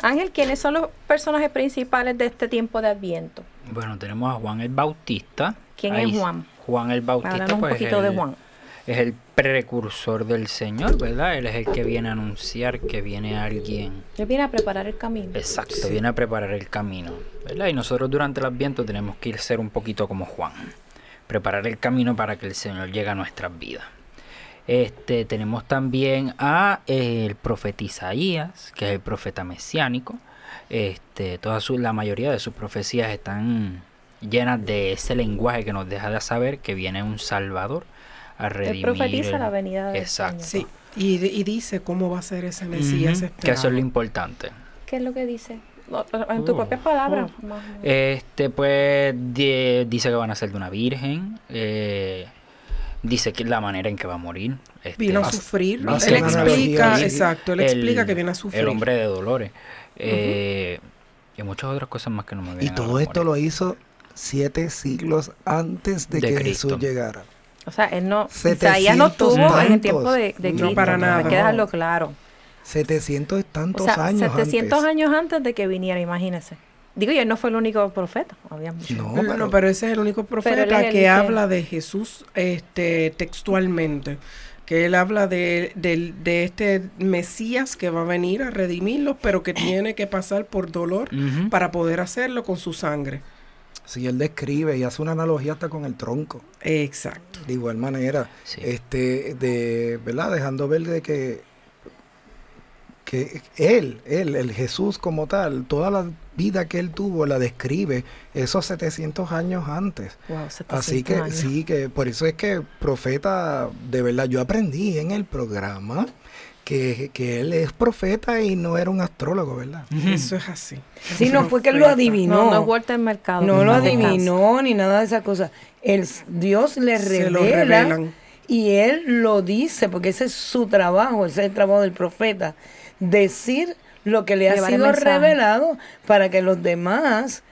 Ángel, ¿quiénes son los personajes principales de este tiempo de Adviento? Bueno, tenemos a Juan el Bautista. ¿Quién Ahí es Juan? Juan el Bautista. Háblanos un pues, poquito de Juan. Es el precursor del Señor, ¿verdad? Él es el que viene a anunciar que viene alguien. Él viene a preparar el camino. Exacto, viene a preparar el camino, ¿verdad? Y nosotros durante el Adviento tenemos que ir ser un poquito como Juan, preparar el camino para que el Señor llegue a nuestras vidas. Este, tenemos también a eh, el profeta Isaías, que es el profeta mesiánico. Este, toda su, la mayoría de sus profecías están llenas de ese lenguaje que nos deja de saber que viene un Salvador a redimir. profetiza el- la venida del Exacto. Señor. Sí. Y, de- y dice cómo va a ser ese Mesías que eso es lo importante. ¿Qué es lo que dice? En tus Uh, propias palabras. más menos. Este, pues, di- dice que van a ser de una virgen. eh, dice que la manera en que va a morir. este, Vino a sufrir. va a Él explica, exacto, él el- explica que viene a sufrir. El hombre de dolores. eh, y muchas otras cosas más que no me Y vienen a la todo esto memoria. lo hizo siete siglos antes de, De que Cristo. Jesús llegara. O sea, él no, 700 Isaías no estuvo en el tiempo de, de No, Cristo. para nada. Hay que dejarlo claro. 700 y O tantos sea, años 700 antes. años antes de que viniera, imagínese. Digo, y él no fue el único profeta. Había muchos. No, No, pero, pero ese es el único profeta que habla de Jesús este, textualmente. Que él habla de, del- de este Mesías que va a venir a redimirlos, pero que tiene que pasar por dolor para poder hacerlo con su sangre. Si él describe y hace una analogía hasta con el tronco. Exacto. De igual manera, Sí. este, de, ¿verdad? Dejando ver de que, que él, él, el Jesús como tal, toda la vida que él tuvo la describe esos 700 años antes. Wow, 700 Así que años. sí, que por eso es que profeta, de verdad, yo aprendí en el programa que, que él es profeta y no era un astrólogo, ¿verdad? Eso es así. Sí, no fue que él lo adivinó. No, no es Walter Mercado. No lo adivinó ni nada de esas cosas. El, Dios le Se lo revela y él lo dice, porque ese es su trabajo, ese es el trabajo del profeta, decir lo que le ha Llevar sido revelado para que los demás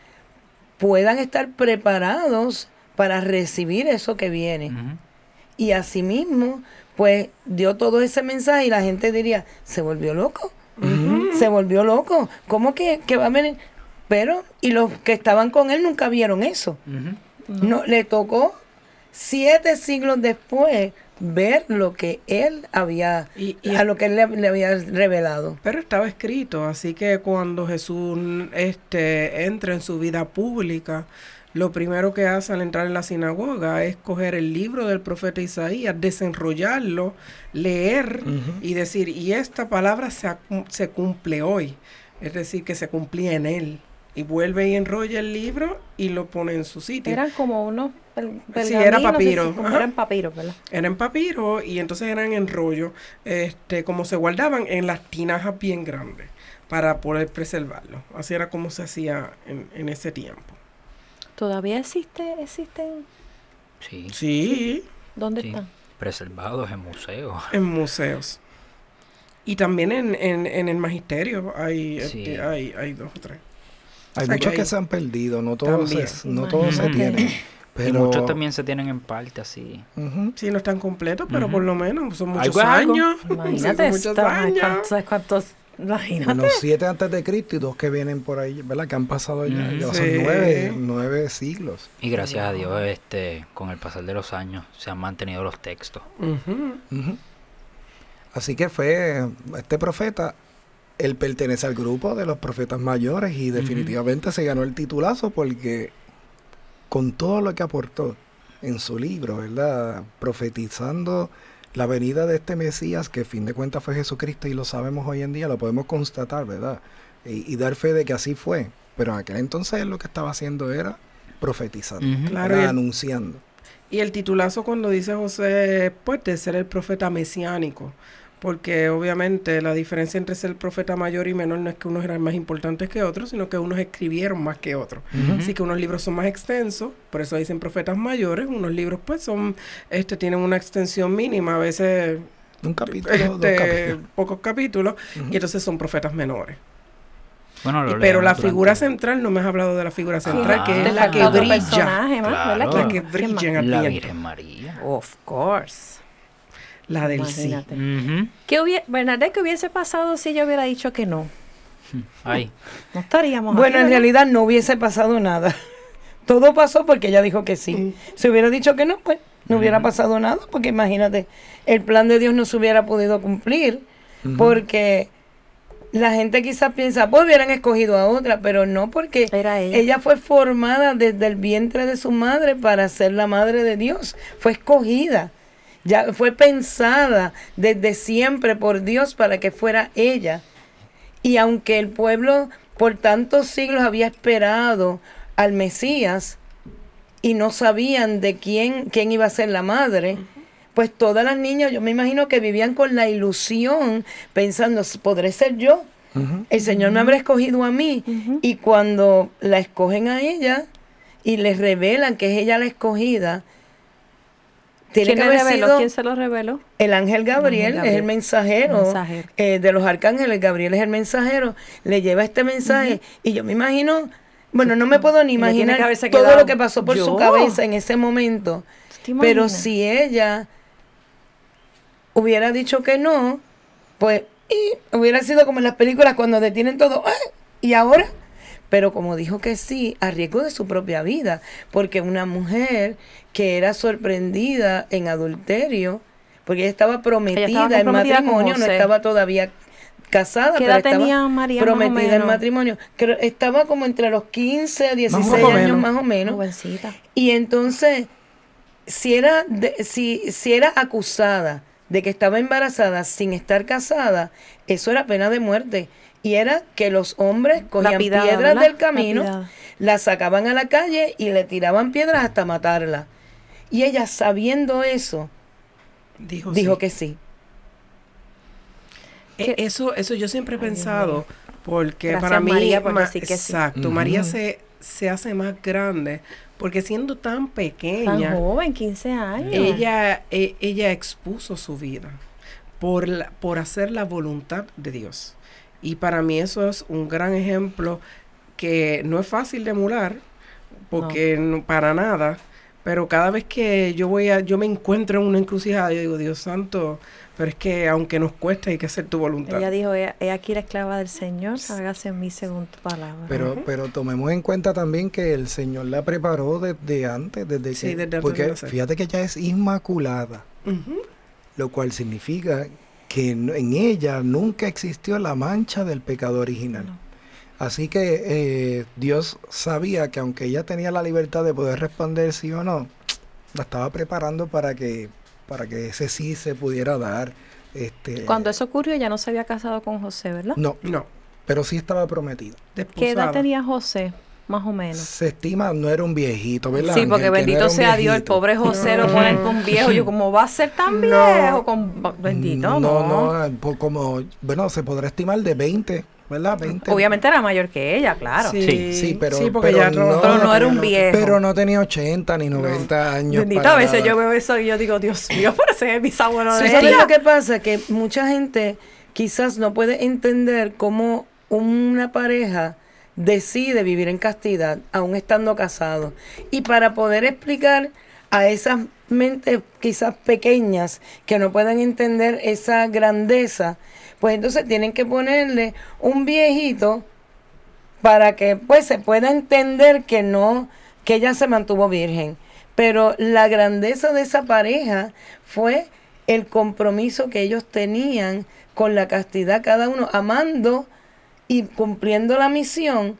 puedan estar preparados para recibir eso que viene. Y asimismo, pues dio todo ese mensaje y la gente diría, se volvió loco, se volvió loco, ¿cómo que, que va a venir? Pero, y los que estaban con él nunca vieron eso. No, le tocó siete siglos después ver lo que él había, Y- y- a lo que él le, le había revelado. Pero estaba escrito, así que cuando Jesús este, entra en su vida pública, lo primero que hace al entrar en la sinagoga es coger el libro del profeta Isaías, desenrollarlo, leer y decir, y esta palabra se, se cumple hoy, es decir, que se cumplía en él. Y vuelve y enrolla el libro y lo pone en su sitio. Eran como unos pel- Sí, era papiro, así como ajá. eran papiros, ¿verdad? Eran papiro y entonces eran en rollo, este, como se guardaban en las tinajas bien grandes para poder preservarlo. Así era como se hacía en, en ese tiempo. Todavía existe, existen. Sí, Sí, ¿Dónde sí. están? Preservados en museos. en museos. Y también en, en, en el magisterio hay, Sí. este, hay, hay dos o tres. Hay O sea, muchos que se han perdido, no todos También. se, no todos se tienen. (laughs) Y muchos también se tienen en parte así. Ujú. Sí, no están completos, pero por lo menos son muchos años. Imagínate, son muchos esto, ay, años. ¿cuántos- ¿sabes cuántos? Imagínate. Bueno, siete antes de Cristo y dos que vienen por ahí, ¿verdad? Que han pasado ya, ya son nueve, nueve siglos. Y gracias a Dios, este, con el pasar de los años, se han mantenido los textos. Ujú. Ujú. Así que fue este profeta, él pertenece al grupo de los profetas mayores y definitivamente se ganó el titulazo porque con todo lo que aportó en su libro, ¿verdad? Profetizando la venida de este Mesías, que a fin de cuentas fue Jesucristo y lo sabemos hoy en día, lo podemos constatar, ¿verdad? Y, y dar fe de que así fue. Pero en aquel entonces él lo que estaba haciendo era profetizando, Ujú. Claro, era y el- anunciando. Y el titulazo cuando dice José, pues de ser el profeta mesiánico, porque obviamente la diferencia entre ser profeta mayor y menor no es que unos eran más importantes que otros, sino que unos escribieron más que otros. Así que unos libros son más extensos, por eso dicen profetas mayores, unos libros pues son, este tienen una extensión mínima, a veces Un capítulo, dos este, capítulos. pocos capítulos, y entonces son profetas menores. Bueno, lo pero la durante- figura central, no me has hablado de la figura central, Ah. que Te es la que brilla. personaje más, Claro. ¿verdad? La ¿Quién- que brilla en el La. Virgen María. Of course. La del sí. Imagínate. Ujú. ¿Qué hubiese, Bernadette, ¿qué hubiese pasado si yo hubiera dicho que no? Ay, No estaríamos Bueno, aquí, en realidad no hubiese pasado nada. (laughs) Todo pasó porque ella dijo que sí. Si hubiera dicho que no, pues no hubiera pasado nada, porque imagínate, el plan de Dios no se hubiera podido cumplir, porque la gente quizás piensa, pues hubieran escogido a otra, pero no, porque Era ella. fue formada desde el vientre de su madre para ser la madre de Dios, fue escogida. Ya fue pensada desde siempre por Dios para que fuera ella. Y aunque el pueblo por tantos siglos había esperado al Mesías y no sabían de quién, quién iba a ser la madre, pues todas las niñas, yo me imagino que vivían con la ilusión, pensando, ¿podré ser yo? El Señor me habrá escogido a mí. Y cuando la escogen a ella y les revelan que es ella la escogida, tiene ¿Quién que le haber reveló? sido ¿Quién se lo reveló? el ángel Gabriel, Gabriel. es el mensajero, Mensajero. eh, de los arcángeles. Gabriel es el mensajero. Le lleva este mensaje. Y yo me imagino, bueno, no me puedo ni imaginar que todo lo que pasó por su cabeza en ese momento. ¿Te Pero si ella hubiera dicho que no, pues y hubiera sido como en las películas cuando detienen todo. ¿Y ahora? Pero como dijo que sí, a riesgo de su propia vida, porque una mujer que era sorprendida en adulterio, porque ella estaba prometida en matrimonio, no estaba todavía casada, ¿Qué pero estaba tenía María, más o prometida en matrimonio. Creo- estaba como entre los 15 a 16 o años menos. más o menos. Jovencita. Y entonces, si era, de- si, si era acusada de que estaba embarazada sin estar casada, eso era pena de muerte. Y era que los hombres cogían Lapidada, piedras ¿verdad? del camino, Lapidada. la sacaban a la calle y le tiraban piedras hasta matarla. Y ella, sabiendo eso, Dijo, dijo sí. que sí. E- Eso, eso yo siempre he pensado, porque Gracias, para mí, María, por decir que sí. exacto, María se, se hace más grande, porque siendo tan Tan pequeña, joven, 15 años. ella, e- ella expuso su vida por, la- por hacer la voluntad de Dios. Y para mí eso es un gran ejemplo que no es fácil de emular, porque no- para nada, pero cada vez que yo voy a, yo me encuentro en una encrucijada, yo digo, Dios santo, pero es que aunque nos cueste, hay que hacer tu voluntad. Ella dijo, he aquí la esclava del Señor, hágase en mí según tu palabra. Pero, pero tomemos en cuenta también que el Señor la preparó desde antes, desde Sí, que, desde antes porque fíjate que ella es inmaculada, lo cual significa que en ella nunca existió la mancha del pecado original. Así que eh, Dios sabía que aunque ella tenía la libertad de poder responder sí o no, la estaba preparando para que, para que ese sí se pudiera dar. Este, Cuando eso ocurrió, ya no se había casado con José, ¿verdad? No, No. pero sí estaba prometido. ¿Qué edad tenía José, más o menos? Se estima, no era un viejito, ¿verdad? Sí, porque? Que bendito sea Dios, el pobre José lo ponen con viejo. Yo, ¿cómo va a ser tan viejo? Con, bendito, no, no. no, po- como, bueno, se podrá estimar de 20, ¿verdad? 20. Obviamente era mayor que ella, claro. Sí, Sí, pero, porque pero ya no, Pero no era un viejo. Pero no tenía 80 ni 90 años. Bendito, para a veces nada. yo veo eso y yo digo, Dios mío, (laughs) parece el bisabuelo ¿Tú de sabes ella. lo que pasa? Que mucha gente quizás no puede entender cómo una pareja decide vivir en castidad, aún estando casado. Y para poder explicar a esas mentes quizás pequeñas que no puedan entender esa grandeza, pues entonces tienen que ponerle un viejito para que pues se pueda entender que no, que ella se mantuvo virgen. Pero la grandeza de esa pareja fue el compromiso que ellos tenían con la castidad, cada uno amando y cumpliendo la misión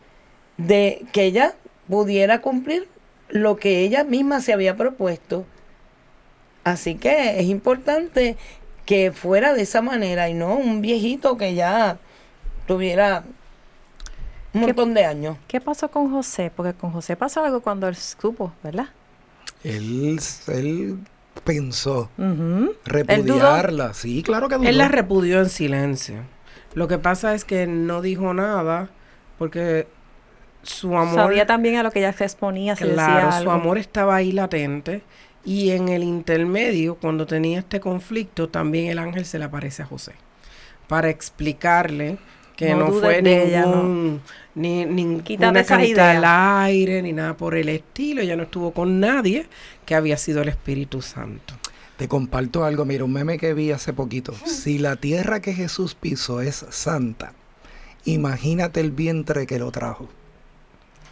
de que ella pudiera cumplir lo que ella misma se había propuesto. Así que es importante que fuera de esa manera y no un viejito que ya tuviera un ¿Qué- montón de años. ¿Qué pasó con José? Porque con José pasó algo cuando él supo, ¿verdad? Él, él pensó repudiarla. Sí, claro que dudó. Él la repudió en silencio. Lo que pasa es que no dijo nada porque su amor, Sabía también a lo que ella se exponía, si claro, decía su amor estaba ahí latente y en el intermedio, cuando tenía este conflicto, también el ángel se le aparece a José para explicarle que No no, fue de ella, ningún, ni, ninguna canita al aire ni nada por el estilo. Ella no estuvo con nadie que había sido el Espíritu Santo. Te comparto algo, mira, un meme que vi hace poquito. Si la tierra que Jesús pisó es santa, imagínate el vientre que lo trajo.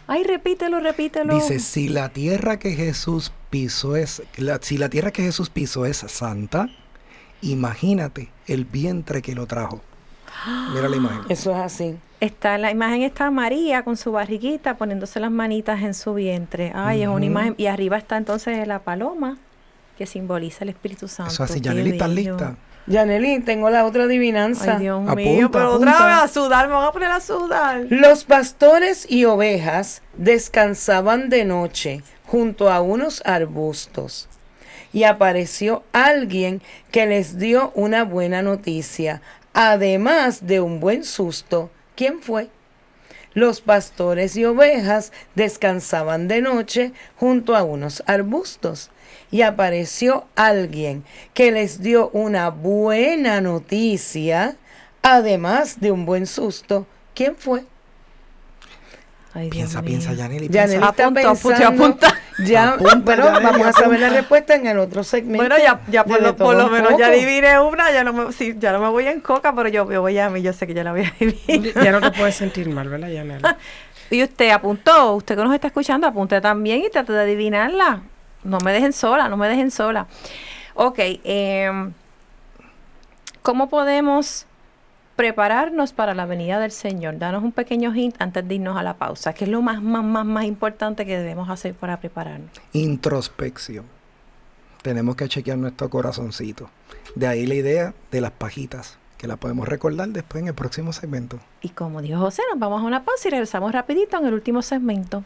Ay, repítelo, repítelo. Dice, si la tierra que Jesús pisó es, la- si la tierra que Jesús pisó es santa, imagínate el vientre que lo trajo. Mira la imagen. (gasps) Eso es así. Está en la imagen está María con su barriguita poniéndose las manitas en su vientre. Ay, es una imagen. Y arriba está entonces la paloma que simboliza el Espíritu Santo. Eso así, Yaneli, ¿estás lista? Yaneli, tengo la otra adivinanza. Ay, Dios Apunta, mío, pero otra vez a sudar, me van a poner a sudar. Los pastores y ovejas descansaban de noche junto a unos arbustos y apareció alguien que les dio una buena noticia, además de un buen susto. ¿Quién fue? Los pastores y ovejas descansaban de noche junto a unos arbustos y apareció alguien que les dio una buena noticia, además de un buen susto. ¿Quién fue? Ay, Piensa, piensa, Yaneli. Yaneli está Apunta, apunta, pensando. apunta. Ya, Apunta, pero Yaneli, vamos a saber la respuesta en el otro segmento. Bueno, ya, ya por, lo, por menos ya adiviné una, ya no me, sí, ya no me voy en coca, pero yo, yo voy a mí, yo sé que ya la voy a adivinar. (laughs) Ya no te puedes sentir mal, ¿verdad, Yanel? (laughs) Y usted apuntó, usted que nos está escuchando, apunte también y trate de adivinarla. No me dejen sola, no me dejen sola. Ok, em, ¿cómo podemos prepararnos para la venida del Señor? Danos un pequeño hint antes de irnos a la pausa. ¿Qué es lo más, más, más, más importante que debemos hacer para prepararnos? Introspección. Tenemos que chequear nuestro corazoncito. De ahí la idea de las pajitas, que la podemos recordar después en el próximo segmento. Y como dijo José, nos vamos a una pausa y regresamos rapidito en el último segmento.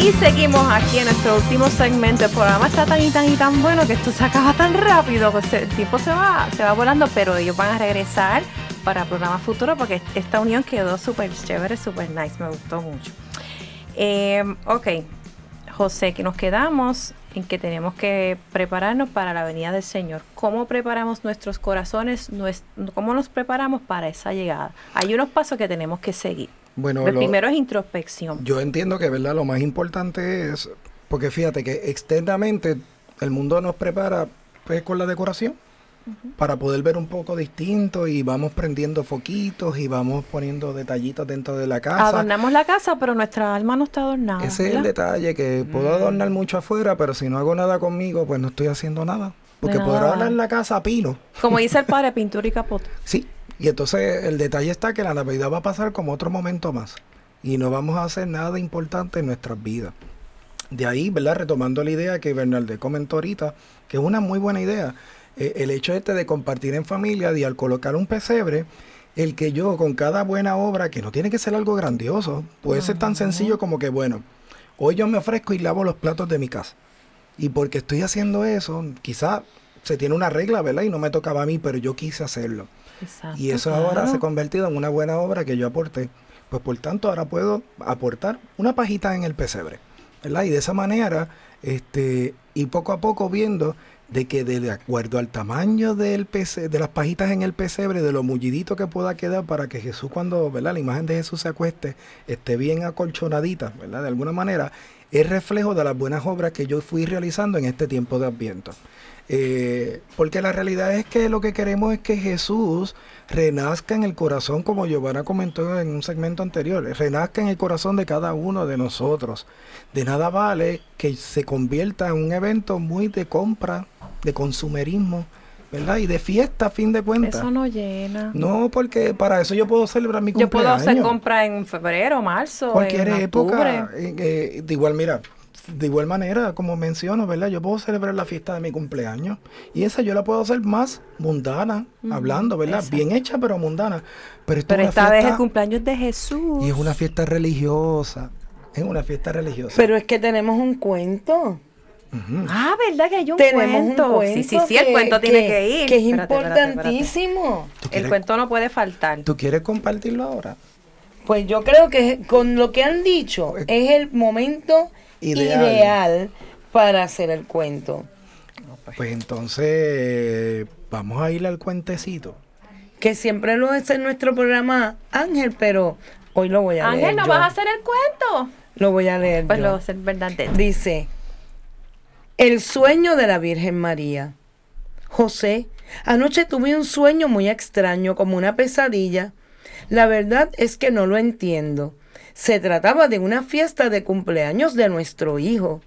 Y seguimos aquí en nuestro último segmento. El programa está tan y tan y tan bueno que esto se acaba tan rápido. El tiempo se va, se va volando, pero ellos van a regresar para programas futuros porque esta unión quedó súper chévere, súper nice, me gustó mucho. Eh, ok, José, que nos quedamos en que tenemos que prepararnos para la venida del Señor. ¿Cómo preparamos nuestros corazones? ¿Cómo nos preparamos para esa llegada? Hay unos pasos que tenemos que seguir. Bueno, el primero es introspección. Yo entiendo que, ¿verdad? Lo más importante es, porque fíjate que externamente el mundo nos prepara pues, con la decoración para poder ver un poco distinto y vamos prendiendo foquitos y vamos poniendo detallitos dentro de la casa. Adornamos la casa, pero nuestra alma no está adornada. Ese es el detalle, que puedo mm. adornar mucho afuera, pero si no hago nada conmigo, pues no estoy haciendo nada. Porque podrá adornar la casa a pino. Como dice el (laughs) padre, pintura y capote. Sí, y entonces el detalle está que la Navidad va a pasar como otro momento más. Y no vamos a hacer nada importante en nuestras vidas. De ahí, ¿verdad? Retomando la idea que Bernalde comentó ahorita, que es una muy buena idea eh, el hecho este de compartir en familia y al colocar un pesebre, el que yo con cada buena obra, que no tiene que ser algo grandioso, puede ser tan sencillo como que, bueno, hoy yo me ofrezco y lavo los platos de mi casa. Y porque estoy haciendo eso, quizá se tiene una regla, ¿verdad? Y no me tocaba a mí, pero yo quise hacerlo. Y eso ahora se ha convertido en una buena obra que yo aporté. Pues por tanto ahora puedo aportar una pajita en el pesebre, ¿verdad? Y de esa manera, este, ir poco a poco viendo de que de acuerdo al tamaño del PC, de las pajitas en el pesebre, de lo mullidito que pueda quedar para que Jesús cuando, ¿verdad? La imagen de Jesús se acueste, esté bien acolchonadita, ¿verdad? De alguna manera, es reflejo de las buenas obras que yo fui realizando en este tiempo de Adviento. Eh, porque la realidad es que lo que queremos es que Jesús renazca en el corazón, como Giovanna comentó en un segmento anterior, renazca en el corazón de cada uno de nosotros. De nada vale que se convierta en un evento muy de compra, de consumerismo, ¿verdad? Y de fiesta a fin de cuentas. Eso no llena. No, porque para eso yo puedo celebrar mi cumpleaños. Yo puedo hacer compra en febrero, marzo, cualquier época. Eh, de igual, mira, de igual manera, como menciono, ¿verdad? Yo puedo celebrar la fiesta de mi cumpleaños y esa yo la puedo hacer más mundana, hablando, ¿verdad? Bien hecha, pero mundana. Pero, esta vez el cumpleaños de Jesús. Y es una fiesta religiosa. Es una fiesta religiosa. Pero es que tenemos un cuento. Ah, ¿verdad que hay un cuento? Sí, sí, sí, el cuento tiene que ir. Que es importantísimo. el cuento no puede faltar. ¿Tú quieres compartirlo ahora? Pues yo creo que con lo que han dicho pues es el momento ideal, para hacer el cuento. Pues entonces vamos a ir al cuentecito. Que siempre lo hace en nuestro programa Ángel, pero hoy lo voy a leer. Ángel, ¿no vas a hacer el cuento? Lo voy a leer. Pues lo voy a hacer verdadero. Dice: El sueño de la Virgen María. José, anoche tuve un sueño muy extraño, como una pesadilla. La verdad es que no lo entiendo. Se trataba de una fiesta de cumpleaños de nuestro hijo.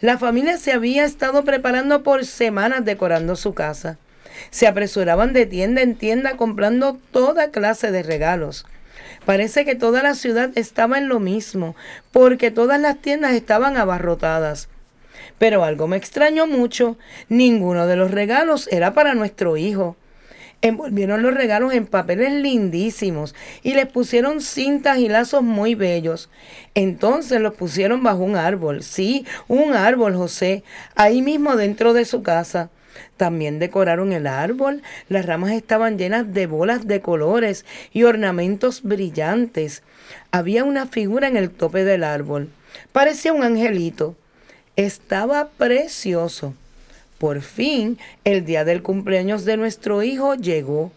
La familia se había estado preparando por semanas decorando su casa. Se apresuraban de tienda en tienda comprando toda clase de regalos. Parece que toda la ciudad estaba en lo mismo, porque todas las tiendas estaban abarrotadas. Pero algo me extrañó mucho, ninguno de los regalos era para nuestro hijo envolvieron los regalos en papeles lindísimos y les pusieron cintas y lazos muy bellos. Entonces los pusieron bajo un árbol, sí, un árbol, José, ahí mismo dentro de su casa. También decoraron el árbol, las ramas estaban llenas de bolas de colores y ornamentos brillantes. Había una figura en el tope del árbol. Parecía un angelito. Estaba precioso. Por fin, el día del cumpleaños de nuestro hijo llegó.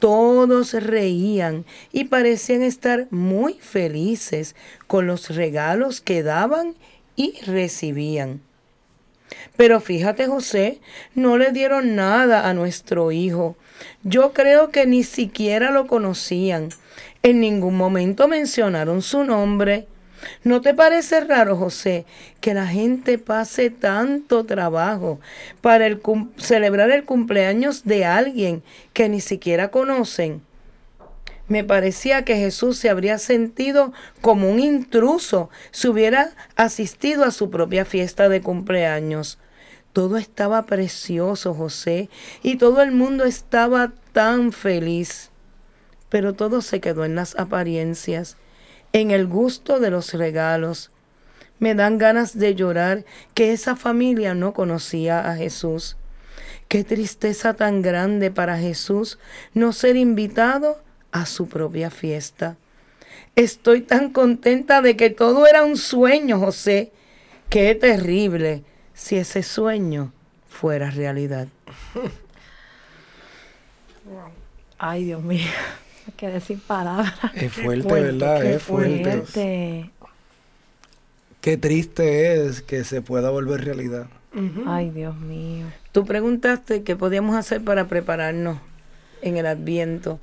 Todos reían y parecían estar muy felices con los regalos que daban y recibían. Pero fíjate, José, no le dieron nada a nuestro hijo. Yo creo que ni siquiera lo conocían. En ningún momento mencionaron su nombre. ¿No te parece raro, José, que la gente pase tanto trabajo para celebrar el cumpleaños de alguien que ni siquiera conocen? Me parecía que Jesús se habría sentido como un intruso si hubiera asistido a su propia fiesta de cumpleaños. Todo estaba precioso, José, y todo el mundo estaba tan feliz. Pero todo se quedó en las apariencias en el gusto de los regalos. Me dan ganas de llorar que esa familia no conocía a Jesús, Qué tristeza tan grande para Jesús no ser invitado a su propia fiesta. Estoy tan contenta de que todo era un sueño, José. Qué terrible si ese sueño fuera realidad. (laughs) Ay, Dios mío. Me quedé sin palabras. Es fuerte, fuerte, ¿verdad? qué Es fuerte. Fuerte. Qué triste es que se pueda volver realidad. Ay, Dios mío. Tú preguntaste qué podíamos hacer para prepararnos en el Adviento.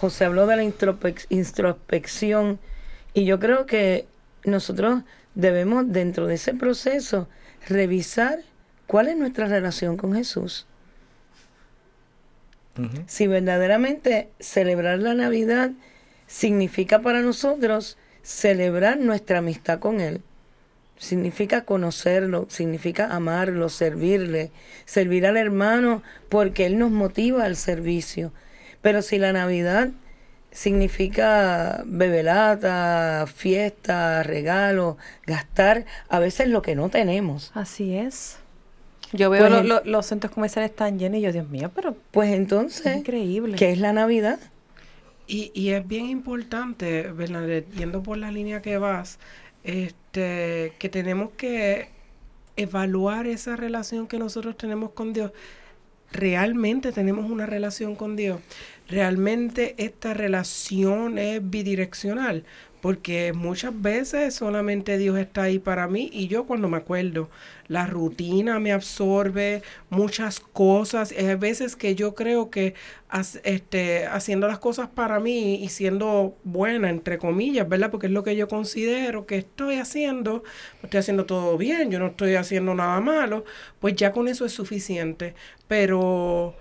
José habló de la introspec- introspección y yo creo que nosotros debemos dentro de ese proceso revisar cuál es nuestra relación con Jesús. Si verdaderamente celebrar la Navidad significa para nosotros celebrar nuestra amistad con Él. Significa conocerlo, significa amarlo, servirle, servir al hermano porque Él nos motiva al servicio. Pero si la Navidad significa bebelata, fiesta, regalo, gastar a veces lo que no tenemos, Así es. Yo veo Pues lo- en- lo- los centros comerciales tan llenos y yo, Dios mío, pero pues es entonces, increíble. ¿qué es la Navidad? Y, y es bien importante, Bernadette, yendo por la línea que vas, este, que tenemos que evaluar esa relación que nosotros tenemos con Dios. ¿Realmente tenemos una relación con Dios? ¿Realmente esta relación es bidireccional? Porque muchas veces solamente Dios está ahí para mí y yo cuando me acuerdo, la rutina me absorbe muchas cosas. Hay veces que yo creo que este, haciendo las cosas para mí y siendo buena, entre comillas, ¿verdad? Porque es lo que yo considero que estoy haciendo, estoy haciendo todo bien, yo no estoy haciendo nada malo, pues ya con eso es suficiente. Pero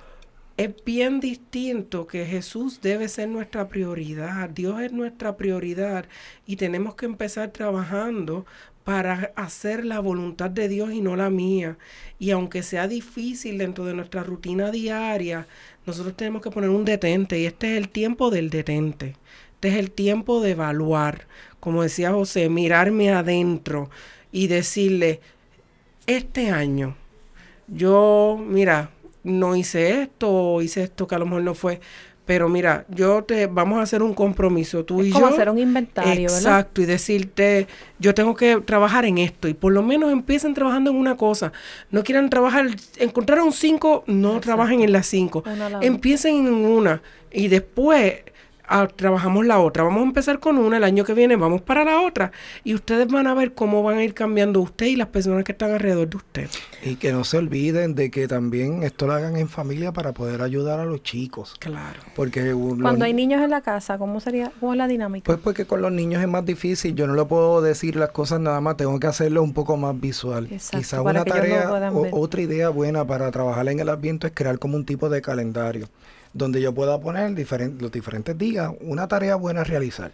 es bien distinto que Jesús debe ser nuestra prioridad, Dios es nuestra prioridad y tenemos que empezar trabajando para hacer la voluntad de Dios y no la mía. Y aunque sea difícil dentro de nuestra rutina diaria, nosotros tenemos que poner un detente y este es el tiempo del detente. Este es el tiempo de evaluar, como decía José, mirarme adentro y decirle, este año yo, mira, no hice esto, hice esto que a lo mejor no fue, pero mira, yo te vamos a hacer un compromiso, tú y Es como yo. hacer un inventario, ¿verdad? Exacto, y decirte, yo tengo que trabajar en esto, y por lo menos empiecen trabajando en una cosa. No quieran trabajar, encontraron cinco, no trabajen en las cinco. La Empiecen en una, y después ah, trabajamos la otra. Vamos a empezar con una, el año que viene vamos para la otra, y ustedes van a ver cómo van a ir cambiando usted y las personas que están alrededor de usted. Y que no se olviden de que también esto lo hagan en familia para poder ayudar a los chicos. Claro. Porque un- Cuando los- hay niños en la casa, ¿cómo sería? ¿Cómo es la dinámica? Pues porque con los niños es más difícil, yo no le puedo decir las cosas nada más, tengo que hacerlo un poco más visual. Exacto, Quizás una tarea, o- otra idea buena para trabajar en el adviento es crear como un tipo de calendario, donde yo pueda poner los diferentes días una tarea buena a realizar.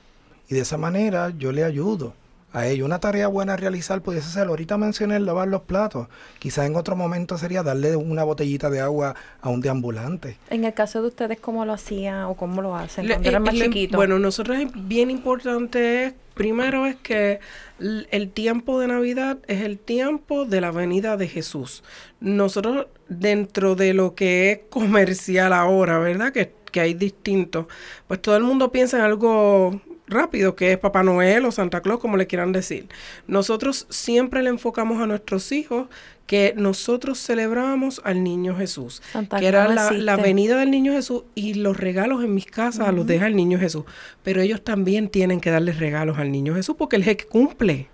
Y de esa manera yo le ayudo a ellos. Una tarea buena a realizar pudiese ser, ahorita mencioné el lavar los platos, quizás en otro momento sería darle una botellita de agua a un deambulante. En el caso de ustedes, ¿cómo lo hacían o cómo lo hacen? Le- Cuando eran eh, más le- chiquitos. Bueno, nosotros es bien importante es, primero es que el tiempo de Navidad es el tiempo de la venida de Jesús. Nosotros dentro de lo que es comercial ahora, ¿verdad? Que, que hay distinto, pues todo el mundo piensa en algo rápido, que es Papá Noel o Santa Claus, como le quieran decir. Nosotros siempre le enfocamos a nuestros hijos que nosotros celebramos al niño Jesús, Santa que era la, la venida del niño Jesús y los regalos en mis casas los deja el niño Jesús. Pero ellos también tienen que darles regalos al niño Jesús porque él es cumple.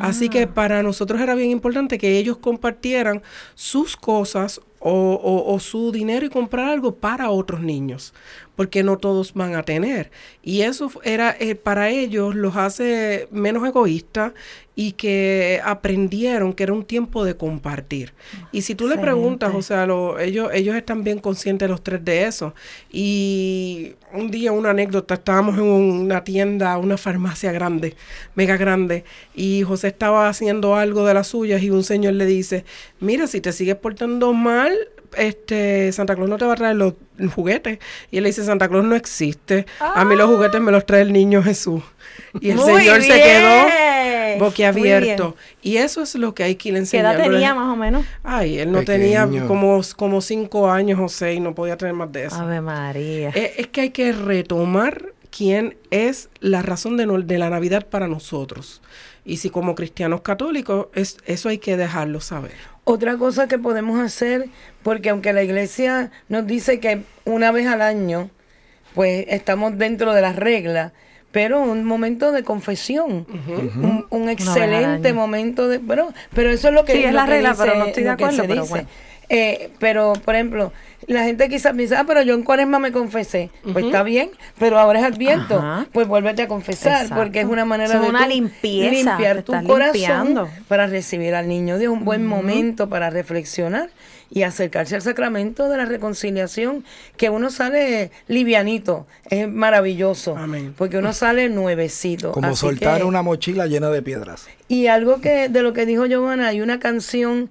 Así que para nosotros era bien importante que ellos compartieran sus cosas o, o- o su dinero y comprar algo para otros niños, porque no todos van a tener. Y eso era eh, para ellos los hace menos egoístas y que aprendieron que era un tiempo de compartir. Y si tú le preguntas, o sea, lo- ellos, ellos están bien conscientes los tres de eso. Y un día, una anécdota, estábamos en una tienda, una farmacia grande, mega grande, y José estaba haciendo algo de las suyas y un señor le dice, mira, si te sigues portando mal, este, Santa Claus no te va a traer los juguetes. Y él le dice, Santa Claus no existe. A mí los juguetes me los trae el niño Jesús. Y el Muy Señor se quedó boquiabierto. Y eso es lo que hay que ir ¿Qué edad tenía más o menos? Ay, él no Pequeño. tenía como, como cinco años o seis, no podía tener más de eso. Ave María. Eh, es que hay que retomar quién es la razón de, no- de la Navidad para nosotros. Y si como cristianos católicos, es, eso hay que dejarlo saber. Otra cosa que podemos hacer, porque aunque la iglesia nos dice que una vez al año, pues estamos dentro de las reglas, pero un momento de confesión, un, un excelente momento de... Bueno, pero eso es lo que... Sí, es la regla, pero no estoy de lo que acuerdo, pero dice. bueno. Eh, pero, por ejemplo, la gente quizás piensa, ah, pero yo en cuaresma me confesé. Pues está bien, pero ahora es adviento. Ajá. Pues vuélvete a confesar, Exacto. porque es una manera de una limpieza, limpiar tu corazón limpiando. para recibir al niño Dios, un buen momento para reflexionar y acercarse al sacramento de la reconciliación, que uno sale livianito, es maravilloso, Amén. porque uno sale nuevecito. Como Así soltar que- una mochila llena de piedras. Y algo que de lo que dijo Giovanna, hay una canción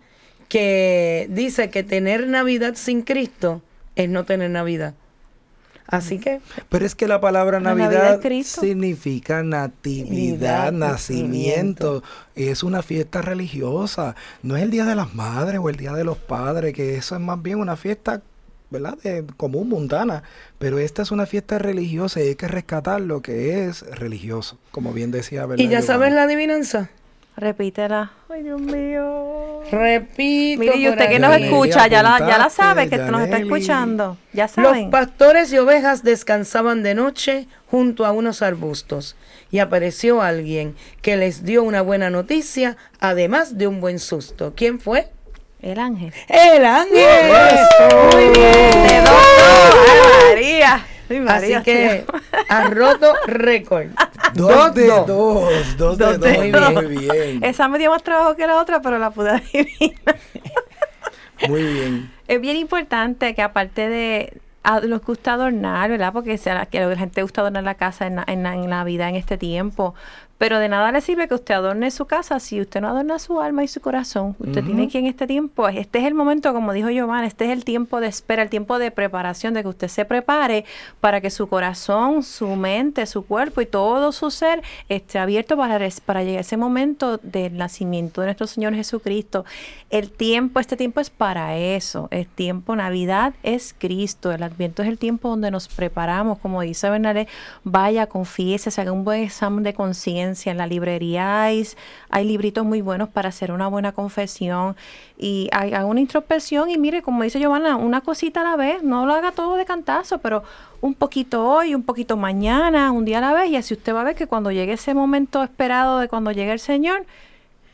que dice que tener Navidad sin Cristo es no tener Navidad. Así que Pero es que la palabra La Navidad significa natividad, nacimiento. Es una fiesta religiosa. No es el Día de las Madres o el Día de los Padres, que eso es más bien una fiesta, ¿verdad? De, común, mundana. Pero esta es una fiesta religiosa y hay que rescatar lo que es religioso, como bien decía, ¿verdad? ¿Y ya Giovanna? sabes la adivinanza? Repítela. Ay, Dios mío. Repito. Mire, y usted que nos escucha, ya la, ya la sabe, que nos está escuchando. Ya Los saben. pastores y ovejas descansaban de noche junto a unos arbustos y apareció alguien que les dio una buena noticia, además de un buen susto. ¿Quién fue? El ángel. ¡El ángel! Muy bien. De dos, dos. Ay, María. Así que ha roto récord. Dos de dos. dos, dos de Dos dos, de dos. muy bien. Esa me dio más trabajo que la otra, pero la pude adivinar. Muy bien. Es bien importante que aparte de a los gusta adornar, ¿verdad? Porque sea, que la gente gusta adornar la casa en, en, en Navidad en este tiempo. Pero de nada le sirve que usted adorne su casa si usted no adorna su alma y su corazón. Usted tiene que en este tiempo, este es el momento, como dijo Giovanna, este es el tiempo de espera, el tiempo de preparación, de que usted se prepare para que su corazón, su mente, su cuerpo y todo su ser esté abierto para, para llegar a ese momento del nacimiento de nuestro Señor Jesucristo. El tiempo, este tiempo es para eso. El tiempo, Navidad es Cristo. El Adviento es el tiempo donde nos preparamos. Como dice Bernalé, vaya, confíese, se haga un buen examen de conciencia. En la librería hay, libritos muy buenos para hacer una buena confesión. Y haga una introspección y mire, como dice Giovanna, una cosita a la vez. No lo haga todo de cantazo, pero un poquito hoy, un poquito mañana, un día a la vez. Y así usted va a ver que cuando llegue ese momento esperado de cuando llegue el Señor,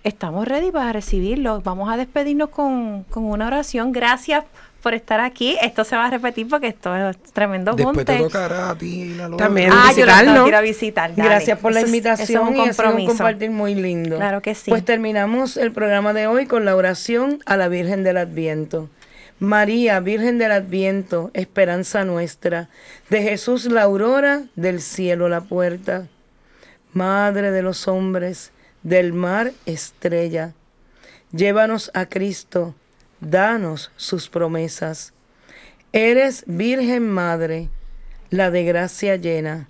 Estamos ready para recibirlo. Vamos a despedirnos con, con una oración. Gracias por estar aquí. Esto se va a repetir porque esto es tremendo Después junte. te tocará a ti la. También. Ah, yo visitarnos. ir a visitar. dale. Gracias por la Eso es- es invitación un y ha sido un compromiso. compartir muy lindo. Claro que sí. Pues terminamos el programa de hoy con la oración a la Virgen del Adviento. María, Virgen del Adviento, esperanza nuestra, de Jesús la aurora, del cielo la puerta, Madre de los hombres, del mar estrella, llévanos a Cristo, danos sus promesas. Eres Virgen Madre, la de gracia llena,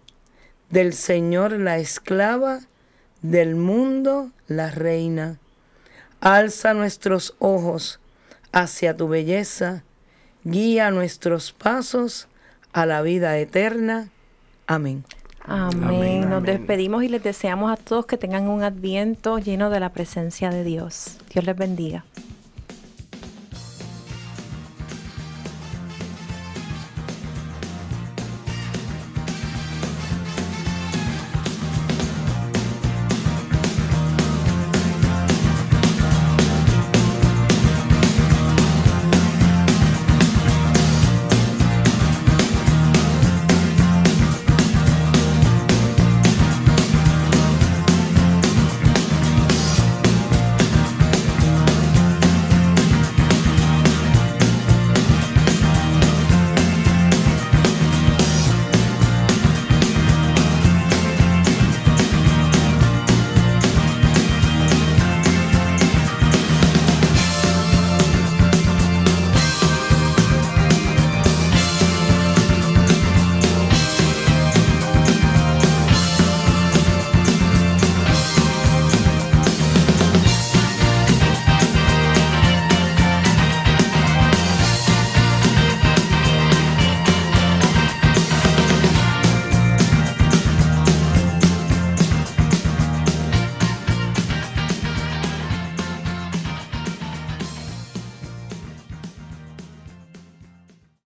del Señor la esclava, del mundo la reina. Alza nuestros ojos hacia tu belleza, guía nuestros pasos a la vida eterna. Amén. Amén. Nos despedimos y les deseamos a todos que tengan un adviento lleno de la presencia de Dios. Dios les bendiga.